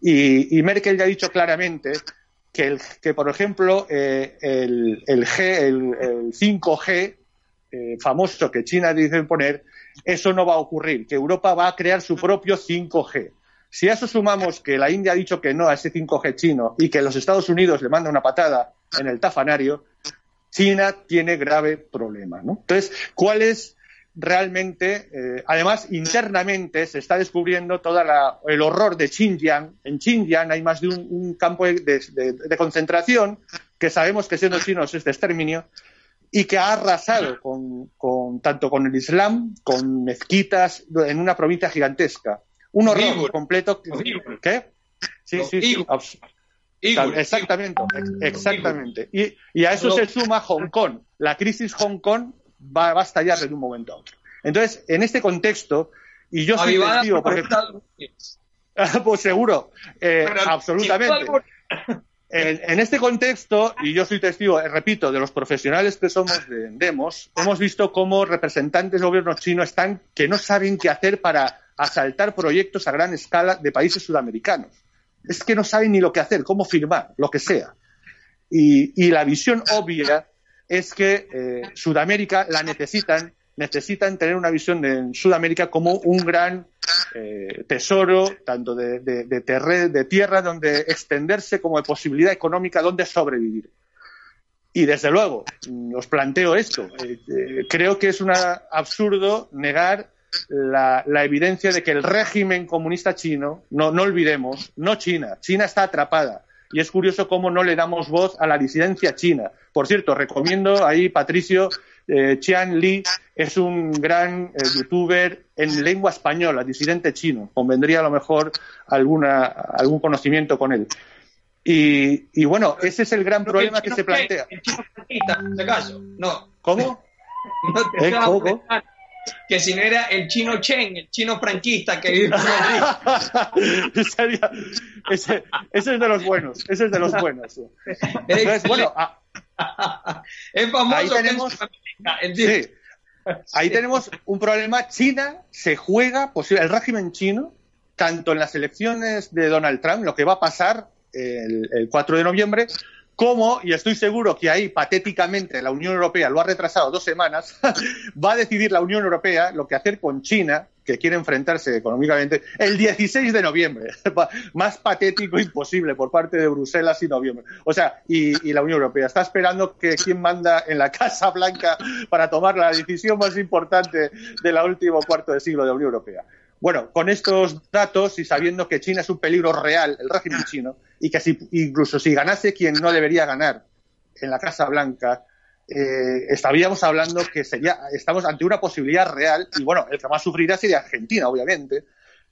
Y, Merkel ya ha dicho claramente que, que por ejemplo, eh, el, G, el 5G eh, famoso que China dice poner, eso no va a ocurrir, que Europa va a crear su propio 5G. Si a eso sumamos que la India ha dicho que no a ese 5G chino y que los Estados Unidos le manda una patada en el tafanario, China tiene grave problema. Entonces, ¿cuál es realmente, eh, además, internamente se está descubriendo todo el horror de Xinjiang. En Xinjiang hay más de un, campo de, concentración que sabemos que siendo chinos es de exterminio, y que ha arrasado con, tanto con el Islam, con mezquitas en una provincia gigantesca. Un horror completo. ¿Qué? Sí, sí, sí. Exactamente, exactamente. Y, a eso se suma Hong Kong. La crisis Hong Kong va, a estallar de un momento a otro. Entonces, en este contexto, Y yo soy testigo, porque... [laughs] pues seguro, eh, absolutamente. En, este contexto, y yo soy testigo, eh, repito, de los profesionales que somos de Demos, hemos visto cómo representantes del gobierno chino están que no saben qué hacer para asaltar proyectos a gran escala de países sudamericanos. Es que no saben ni lo que hacer, cómo firmar, lo que sea. Y, la visión obvia es que eh, Sudamérica la necesitan necesitan tener una visión de Sudamérica como un gran eh, tesoro, tanto de, de, tierra donde extenderse como de posibilidad económica donde sobrevivir. Y desde luego, mm, os planteo esto. Eh, eh, creo que es un absurdo negar la, evidencia de que el régimen comunista chino, no, no olvidemos, no China, China está atrapada. Y es curioso cómo no le damos voz a la disidencia china. Por cierto, recomiendo ahí, Patricio, eh, Qian Li es un gran eh, youtuber en lengua española, disidente chino. Convendría a lo mejor alguna, algún conocimiento con él. Y, bueno, ese es el gran problema que se plantea. El chino franquista, en caso. No. ¿Cómo? [laughs] No te ¿Eh? ¿Cómo? Que si no era el chino Chen, el chino franquista que vive [laughs] ese, ese, es de los buenos, ese es de los buenos. [laughs] Entonces, bueno, es famoso ahí tenemos, ahí [laughs] tenemos un problema. China se juega, posible, el régimen chino, tanto en las elecciones de Donald Trump, lo que va a pasar el, el 4 de noviembre, como, y estoy seguro que ahí patéticamente la Unión Europea lo ha retrasado dos semanas, [laughs] va a decidir la Unión Europea lo que hacer con China, que quiere enfrentarse económicamente, el 16 de noviembre. [laughs] Más patético imposible por parte de Bruselas y noviembre. O sea, y, la Unión Europea está esperando que quien manda en la Casa Blanca para tomar la decisión más importante de la último cuarto de siglo de la Unión Europea. Bueno, con estos datos y sabiendo que China es un peligro real, el régimen chino, y que si, incluso si ganase quien no debería ganar en la Casa Blanca, eh, estaríamos hablando que sería, estamos ante una posibilidad real, y bueno, el que más sufrirá sería Argentina, obviamente,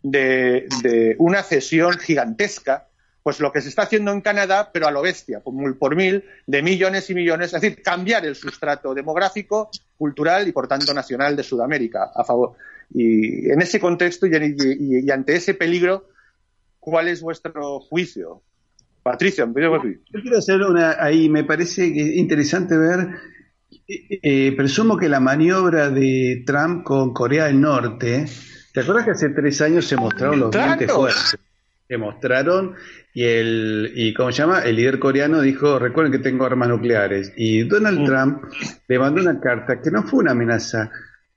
de, una cesión gigantesca, pues lo que se está haciendo en Canadá, pero a lo bestia, por mil, por mil, de millones y millones, es decir, cambiar el sustrato demográfico, cultural y por tanto nacional de Sudamérica a favor. Y en ese contexto y, ante ese peligro, ¿cuál es vuestro juicio? Patricia, Yo quiero hacer una, ahí me parece interesante ver, eh, eh, presumo que la maniobra de Trump con Corea del Norte, ¿te acuerdas que hace tres años se mostraron los dientes fuertes? Se mostraron y el, y ¿cómo se llama? El líder coreano dijo, recuerden que tengo armas nucleares. Y Donald mm. Trump le mandó una carta que no fue una amenaza,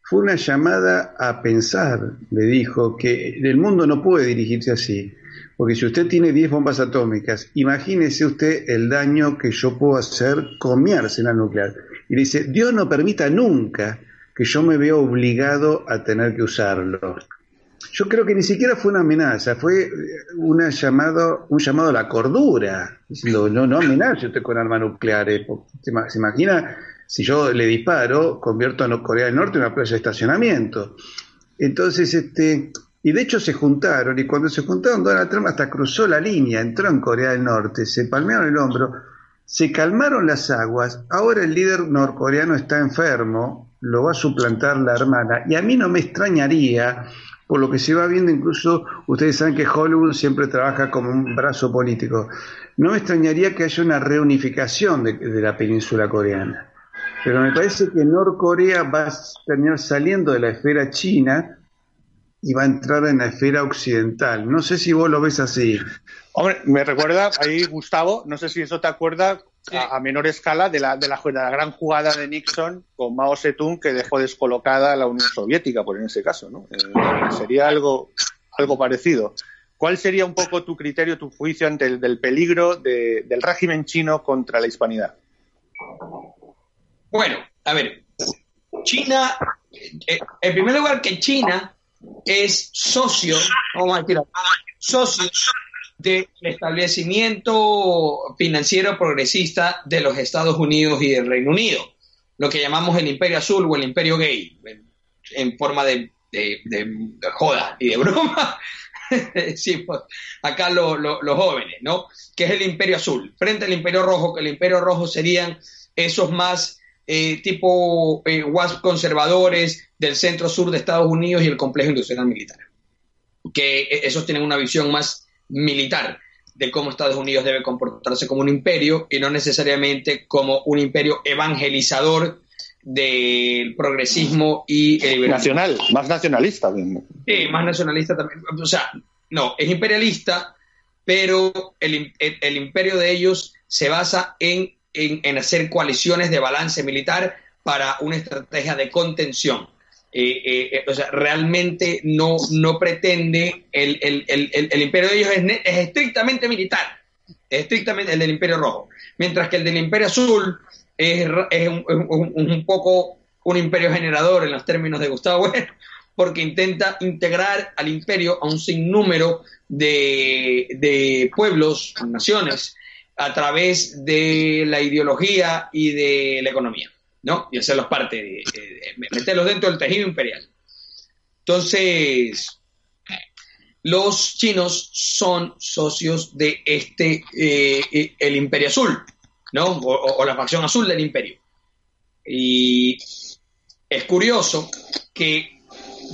fue una llamada a pensar, le dijo, que el mundo no puede dirigirse así. Porque si usted tiene 10 bombas atómicas, imagínese usted el daño que yo puedo hacer con mi arsenal nuclear. Y dice, Dios no permita nunca que yo me vea obligado a tener que usarlo. Yo creo que ni siquiera fue una amenaza, fue una llamado, un llamado a la cordura, diciendo, no, no amenace usted con armas nucleares. ¿Se imagina si yo le disparo, convierto a Corea del Norte en una playa de estacionamiento. Entonces, este, y de hecho se juntaron, y cuando se juntaron, Donald Trump hasta cruzó la línea, entró en Corea del Norte, se palmearon el hombro, se calmaron las aguas, ahora el líder norcoreano está enfermo, lo va a suplantar la hermana, y a mí no me extrañaría, por lo que se va viendo incluso, ustedes saben que Hollywood siempre trabaja como un brazo político, no me extrañaría que haya una reunificación de la península coreana. Pero me parece que Norcorea va a terminar saliendo de la esfera china y va a entrar en la esfera occidental. No sé si vos lo ves así. Hombre, me recuerda ahí, Gustavo, no sé si eso te acuerda a, menor escala de la, de, la, gran jugada de Nixon con Mao Zedong que dejó descolocada a la Unión Soviética, por en ese caso. ¿no? Eh, sería algo, algo parecido. ¿Cuál sería un poco tu criterio, tu juicio ante el del peligro del régimen chino contra la hispanidad? Bueno, a ver, China, eh, en primer lugar que China es socio, vamos a decir, socio del establecimiento financiero progresista de los Estados Unidos y del Reino Unido, lo que llamamos el Imperio Azul o el Imperio Gay, en, forma de, joda y de broma. [laughs] Decimos acá los jóvenes, ¿no? Que es el Imperio Azul, frente al Imperio Rojo, que el Imperio Rojo serían esos más eh, tipo eh, WASP conservadores del centro sur de Estados Unidos y el complejo industrial militar, que eh, esos tienen una visión más militar de cómo Estados Unidos debe comportarse como un imperio y no necesariamente como un imperio evangelizador del progresismo y el Nacional, más nacionalista mismo. Sí, más nacionalista también. O sea, no, es imperialista, pero el, el, imperio de ellos se basa en, en, hacer coaliciones de balance militar para una estrategia de contención. Eh, eh, o sea, realmente no, no pretende, el, el, imperio de ellos es, es, estrictamente militar, estrictamente el del imperio rojo, mientras que el del imperio azul es, un, poco un imperio generador en los términos de Gustavo Bueno, porque intenta integrar al imperio a un sinnúmero de, de pueblos, naciones, a través de la ideología y de la economía, ¿no? Y hacerlos parte, de, meterlos dentro del tejido imperial. Entonces, los chinos son socios de este, eh, eh, el Imperio Azul, ¿no? O, la facción azul del imperio. Y es curioso que,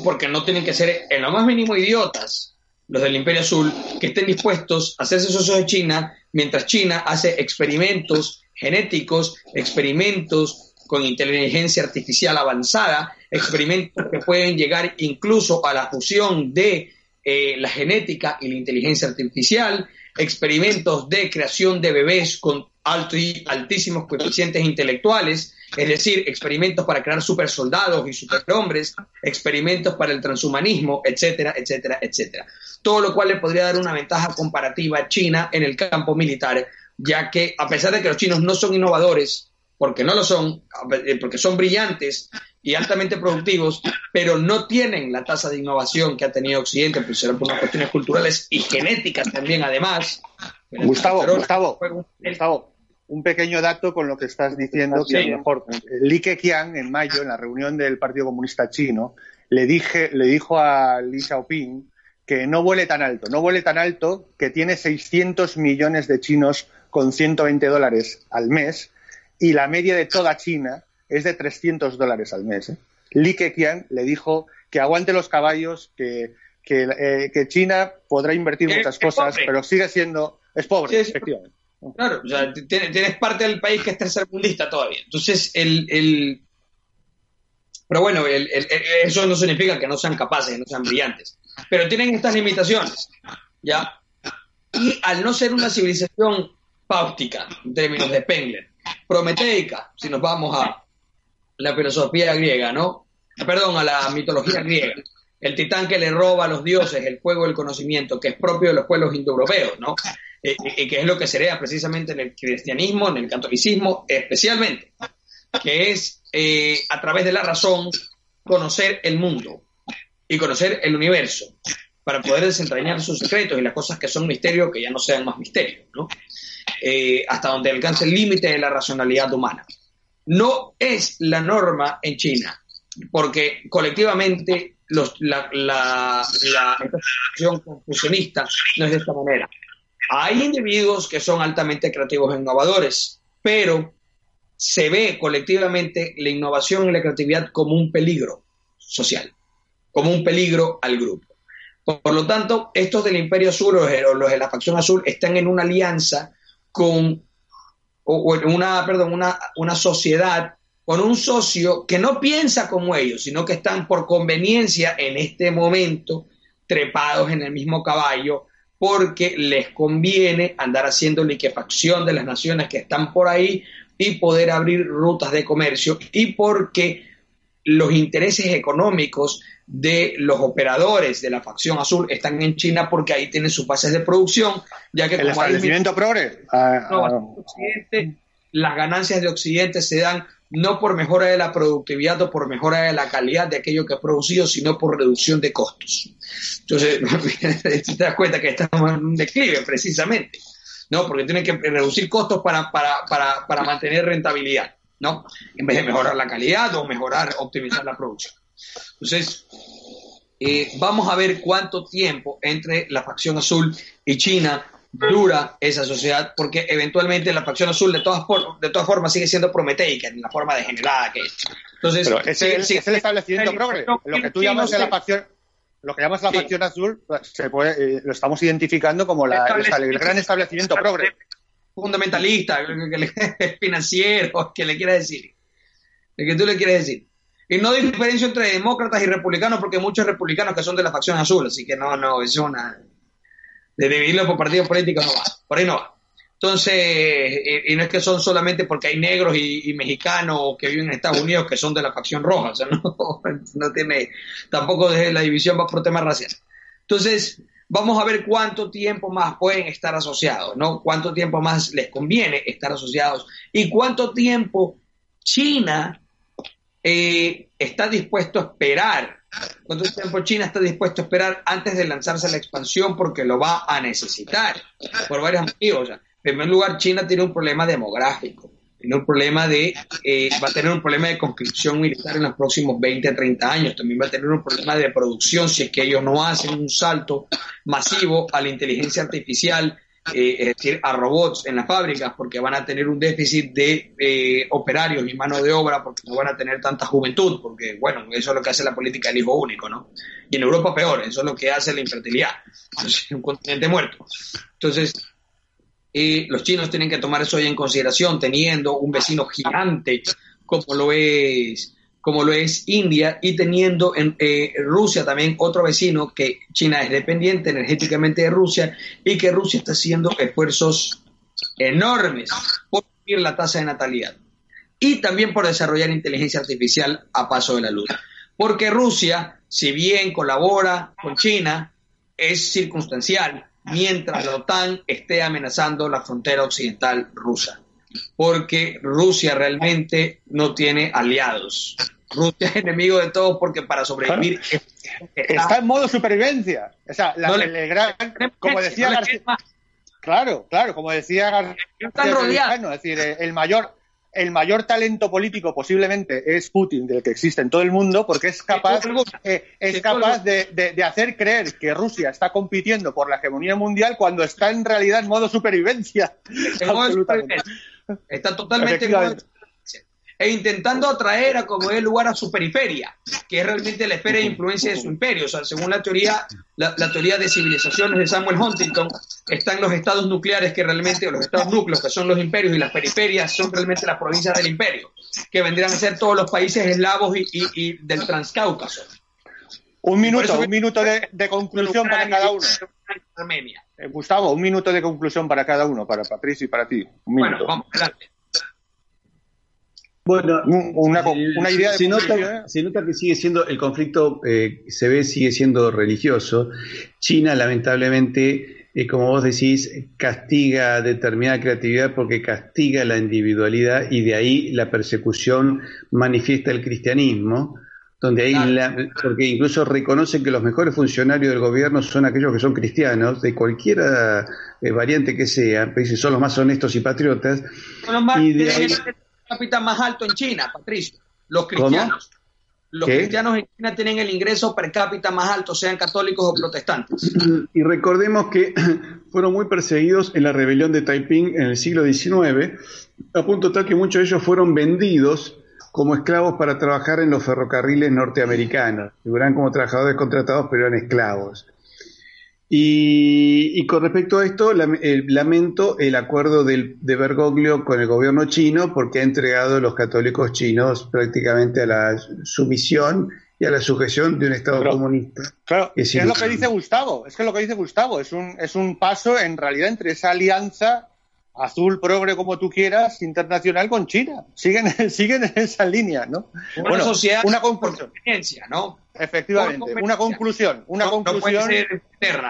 porque no tienen que ser en lo más mínimo idiotas, los del imperio azul, que estén dispuestos a hacerse socios de China, mientras China hace experimentos genéticos, experimentos con inteligencia artificial avanzada, experimentos que pueden llegar incluso a la fusión de eh, la genética y la inteligencia artificial, experimentos de creación de bebés con alto y altísimos coeficientes intelectuales, es decir, experimentos para crear supersoldados y superhombres, experimentos para el transhumanismo, etcétera, etcétera, etcétera. Todo lo cual le podría dar una ventaja comparativa a China en el campo militar, ya que a pesar de que los chinos no son innovadores, porque no lo son, eh, porque son brillantes y altamente productivos, pero no tienen la tasa de innovación que ha tenido Occidente, pues será por unas cuestiones culturales y genéticas también, además. Gustavo, Gustavo, Gustavo, un pequeño dato con lo que estás diciendo, que a lo mejor Li Keqiang en mayo, en la reunión del Partido Comunista Chino, le, dije, le dijo a Li Xiaoping que no vuele tan alto, no vuele tan alto, que tiene 600 millones de chinos con 120 dólares al mes y la media de toda China es de 300 dólares al mes. ¿eh? Li Keqiang le dijo que aguante los caballos, que, que, eh, China podrá invertir muchas cosas, pero sigue siendo, es pobre, efectivamente. Claro, o sea, tienes parte del país que es tercermundista todavía. Entonces, el, el... pero bueno, el, eso no significa que no sean capaces, no sean brillantes, pero tienen estas limitaciones, ¿ya? Y al no ser una civilización páutica, en términos de Spengler, prometeica, si nos vamos a la filosofía griega, ¿no? Perdón, a la mitología griega. El titán que le roba a los dioses el fuego del conocimiento, que es propio de los pueblos indoeuropeos, ¿no? Eh, eh, que es lo que se precisamente en el cristianismo, en el catolicismo especialmente, que es eh, a través de la razón conocer el mundo y conocer el universo para poder desentrañar sus secretos y las cosas que son misterio que ya no sean más misterio, ¿no? hasta donde alcance el límite de la racionalidad humana. No es la norma en China, porque colectivamente los, la, la, la, confusionista no es de esta manera. Hay individuos que son altamente creativos e innovadores, pero se ve colectivamente la innovación y la creatividad como un peligro social, como un peligro al grupo. Por, lo tanto, estos del Imperio Azul o los de la facción azul están en una alianza con una, perdón, una, una sociedad con un socio que no piensa como ellos, sino que están por conveniencia en este momento trepados en el mismo caballo, porque les conviene andar haciendo liquefacción de las naciones que están por ahí y poder abrir rutas de comercio y porque los intereses económicos de los operadores de la facción azul están en China porque ahí tienen sus bases de producción, ya que el establecimiento progre. Ah, ah. las ganancias de Occidente se dan no por mejora de la productividad o por mejora de la calidad de aquello que ha producido, sino por reducción de costos. Entonces, [laughs] te das cuenta que estamos en un declive precisamente, ¿no? Porque tienen que reducir costos para, para, mantener rentabilidad, ¿no? En vez de mejorar la calidad o mejorar, optimizar la producción. Entonces, eh, vamos a ver cuánto tiempo entre la facción azul y China dura esa sociedad, porque eventualmente la facción azul de todas, de todas formas sigue siendo prometeica en la forma degenerada que es. Entonces, Pero ese, es el establecimiento progre. Lo que tú llamas la facción, lo que llamas la facción azul, pues, se puede, eh, lo estamos identificando como la, el gran establecimiento progre. Fundamentalista, [laughs] financiero, que le quiera decir. El que tú le quieres decir. Y no diferencia entre demócratas y republicanos, porque hay muchos republicanos que son de la facción azul, así que no, no, es una. De dividirlo por partidos políticos no va, por ahí no va. Entonces, y, no es que son solamente porque hay negros y, mexicanos que viven en Estados Unidos que son de la facción roja, o sea, [laughs] no, no tiene, tampoco la división va por temas raciales. Entonces, vamos a ver cuánto tiempo más pueden estar asociados, ¿no? Cuánto tiempo más les conviene estar asociados y cuánto tiempo China eh, está dispuesto a esperar. ¿Cuánto tiempo China está dispuesto a esperar antes de lanzarse a la expansión? Porque lo va a necesitar por varios motivos. en primer lugar, China tiene un problema demográfico. Tiene un problema de, eh, va a tener un problema de conscripción militar en los próximos 20 a 30 años. También va a tener un problema de producción si es que ellos no hacen un salto masivo a la inteligencia artificial eh, es decir, a robots en las fábricas, porque van a tener un déficit de eh, operarios y mano de obra, porque no van a tener tanta juventud, porque, bueno, eso es lo que hace la política del hijo único, ¿no? Y en Europa peor, eso es lo que hace la infertilidad, [laughs] es un continente muerto. Entonces, eh, los chinos tienen que tomar eso en consideración, teniendo un vecino gigante como lo es como lo es India, y teniendo en eh, Rusia también otro vecino que China es dependiente energéticamente de Rusia y que Rusia está haciendo esfuerzos enormes por subir la tasa de natalidad y también por desarrollar inteligencia artificial a paso de la luz. Porque Rusia, si bien colabora con China, es circunstancial mientras la OTAN esté amenazando la frontera occidental rusa porque Rusia realmente no tiene aliados. Rusia es enemigo de todos porque para sobrevivir está, en modo supervivencia. O sea, la, como decía García, claro, claro, como decía García, es decir, el mayor el mayor talento político posiblemente es Putin, del que existe en todo el mundo, porque es capaz, eh, es capaz de, de, hacer creer que Rusia está compitiendo por la hegemonía mundial cuando está en realidad en modo supervivencia. [laughs] Está totalmente e intentando atraer a como es el lugar a su periferia, que es realmente la esfera de influencia de su imperio. O sea, según la teoría, la, teoría de civilizaciones de Samuel Huntington, están los estados nucleares que realmente, o los estados núcleos, que son los imperios, y las periferias son realmente las provincias del imperio, que vendrían a ser todos los países eslavos y, del Transcáucaso. Un minuto, un minuto de, conclusión para cada uno. Eh, Gustavo, un minuto de conclusión para cada uno, para Patricio y para ti. bueno, vamos, adelante. Bueno, una, idea de se nota, se nota, que sigue siendo el conflicto, eh, se ve, sigue siendo religioso. China, lamentablemente, eh, como vos decís, castiga determinada creatividad porque castiga la individualidad y de ahí la persecución manifiesta el cristianismo donde ahí porque incluso reconocen que los mejores funcionarios del gobierno son aquellos que son cristianos, de cualquier eh, variante que sea, son los más honestos y patriotas. y de ahí, cápita más alto en China, Patricio. Los cristianos. Los cristianos en China tienen el ingreso per cápita más alto, sean católicos o protestantes. Y recordemos que [clears throat] fueron muy perseguidos en la rebelión de Taiping en el siglo XIX, a punto tal que muchos de ellos fueron vendidos como esclavos para trabajar en los ferrocarriles norteamericanos. Figuran como trabajadores contratados, pero eran esclavos. Y, con respecto a esto, lamento el acuerdo de Bergoglio con el gobierno chino porque ha entregado a los católicos chinos prácticamente a la sumisión y a la sujeción de un Estado comunista. Claro, es, lo que dice Gustavo, es que lo que dice Gustavo, es un, es un paso en realidad entre esa alianza azul, progre, como tú quieras, internacional con China. Siguen, [laughs] siguen en esa línea, ¿no? Una bueno, sociedad una conclusión. ¿no? Efectivamente, una conclusión. Una conclusión.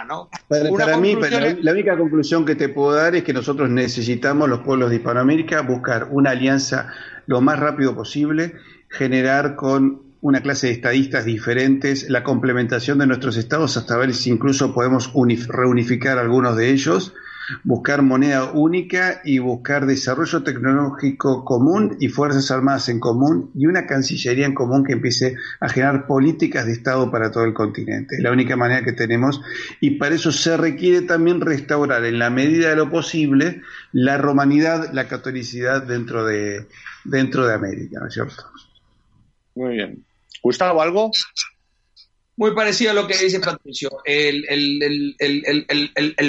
¿no? Para, mí, la, única conclusión que te puedo dar es que nosotros necesitamos, los pueblos de Hispanoamérica, buscar una alianza lo más rápido posible, generar con una clase de estadistas diferentes la complementación de nuestros estados hasta ver si incluso podemos reunificar algunos de ellos buscar moneda única y buscar desarrollo tecnológico común y fuerzas armadas en común y una cancillería en común que empiece a generar políticas de Estado para todo el continente. Es la única manera que tenemos y para eso se requiere también restaurar en la medida de lo posible la romanidad, la catolicidad dentro de, dentro de América, ¿no es cierto? Muy bien. Gustavo, ¿algo? Muy parecido a lo que dice Patricio. El,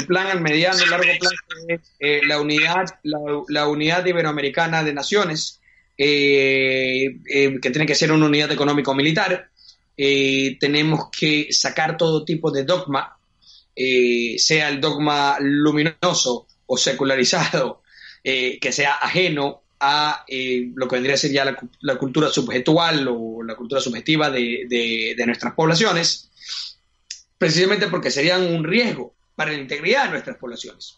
plan al mediano y largo plazo es eh, la, unidad, la, unidad iberoamericana de naciones, eh, eh, que tiene que ser una unidad económico-militar. tenemos que sacar todo tipo de dogma, sea el dogma luminoso o secularizado, que sea ajeno a eh, lo que vendría a ser ya la, cultura subjetual o la cultura subjetiva de, nuestras poblaciones, precisamente porque serían un riesgo para la integridad de nuestras poblaciones.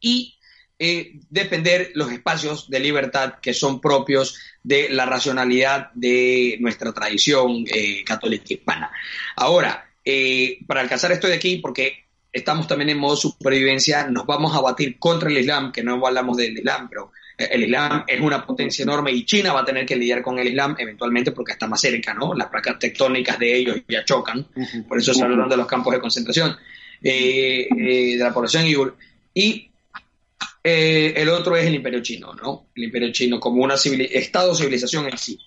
Y eh, defender los espacios de libertad que son propios de la racionalidad de nuestra tradición eh, católica hispana. Ahora, para alcanzar esto de aquí, porque estamos también en modo supervivencia, nos vamos a batir contra el Islam, que no hablamos del Islam, pero el Islam es una potencia enorme y China va a tener que lidiar con el Islam eventualmente porque está más cerca, ¿no? Las placas tectónicas de ellos ya chocan, por eso se hablaron de los campos de concentración eh, eh, de la población Y eh, el otro es el imperio chino, ¿no? El imperio chino como un estado civilización en sí,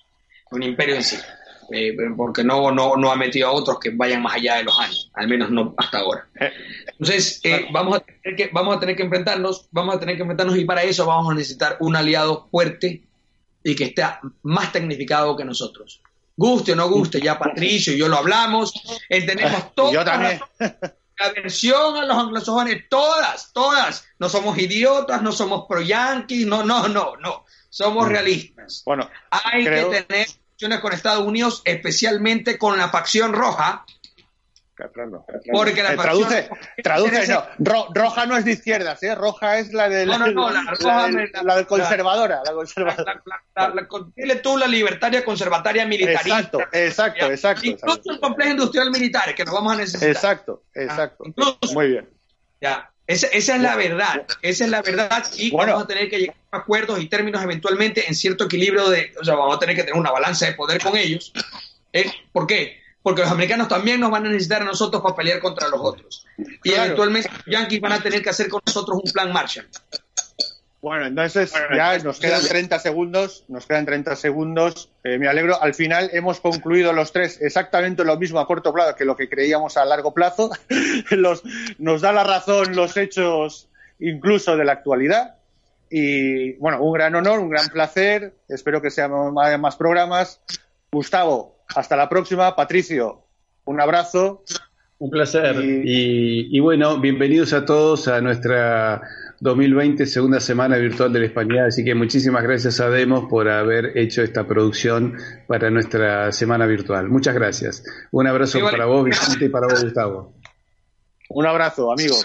un imperio en sí. Eh, porque no, no, no ha metido a otros que vayan más allá de los años, al menos no hasta ahora. Eh, Entonces, eh, vamos, a tener que, vamos a tener que enfrentarnos, vamos a tener que enfrentarnos y para eso vamos a necesitar un aliado fuerte y que esté más tecnificado que nosotros. Guste o no guste, ya Patricio y yo lo hablamos, entendemos [laughs] toda [laughs] la versión a los anglosajones, todas, todas. No somos idiotas, no somos pro-yanquis, no, no, no, no. Somos mm. realistas. Bueno, hay que tener con Estados Unidos, especialmente con la facción roja. Porque la eh, traduce, traduce, no. roja no es de izquierdas, ¿eh? Roja es la de no, no, no, la, la, conservadora. La, conservadora. dile tú la libertaria conservataria militarista. Exacto, exacto, exacto. Incluso el complejo industrial militar, que nos vamos a necesitar. Exacto, exacto. incluso, Muy bien. Ya, esa, es la verdad, esa es la verdad y vamos a tener que llegar a acuerdos y términos eventualmente en cierto equilibrio de, o sea, vamos a tener que tener una balanza de poder con ellos. ¿Eh? ¿Por qué? Porque los americanos también nos van a necesitar a nosotros para pelear contra los otros. Y eventualmente los yankees van a tener que hacer con nosotros un plan Marshall. Bueno, entonces ya nos quedan 30 segundos, nos quedan 30 segundos. Eh, me alegro. Al final hemos concluido los tres exactamente lo mismo a corto plazo que lo que creíamos a largo plazo. [laughs] nos da la razón los hechos incluso de la actualidad. Y bueno, un gran honor, un gran placer. Espero que sean más programas. Gustavo, hasta la próxima. Patricio, un abrazo. Un placer. y bueno, bienvenidos a todos a nuestra 2020, segunda semana virtual de la Hispanidad. Así que muchísimas gracias a Demos por haber hecho esta producción para nuestra semana virtual. Muchas gracias. Un abrazo para vos, Vicente, y para vos, Gustavo. Un abrazo, amigos.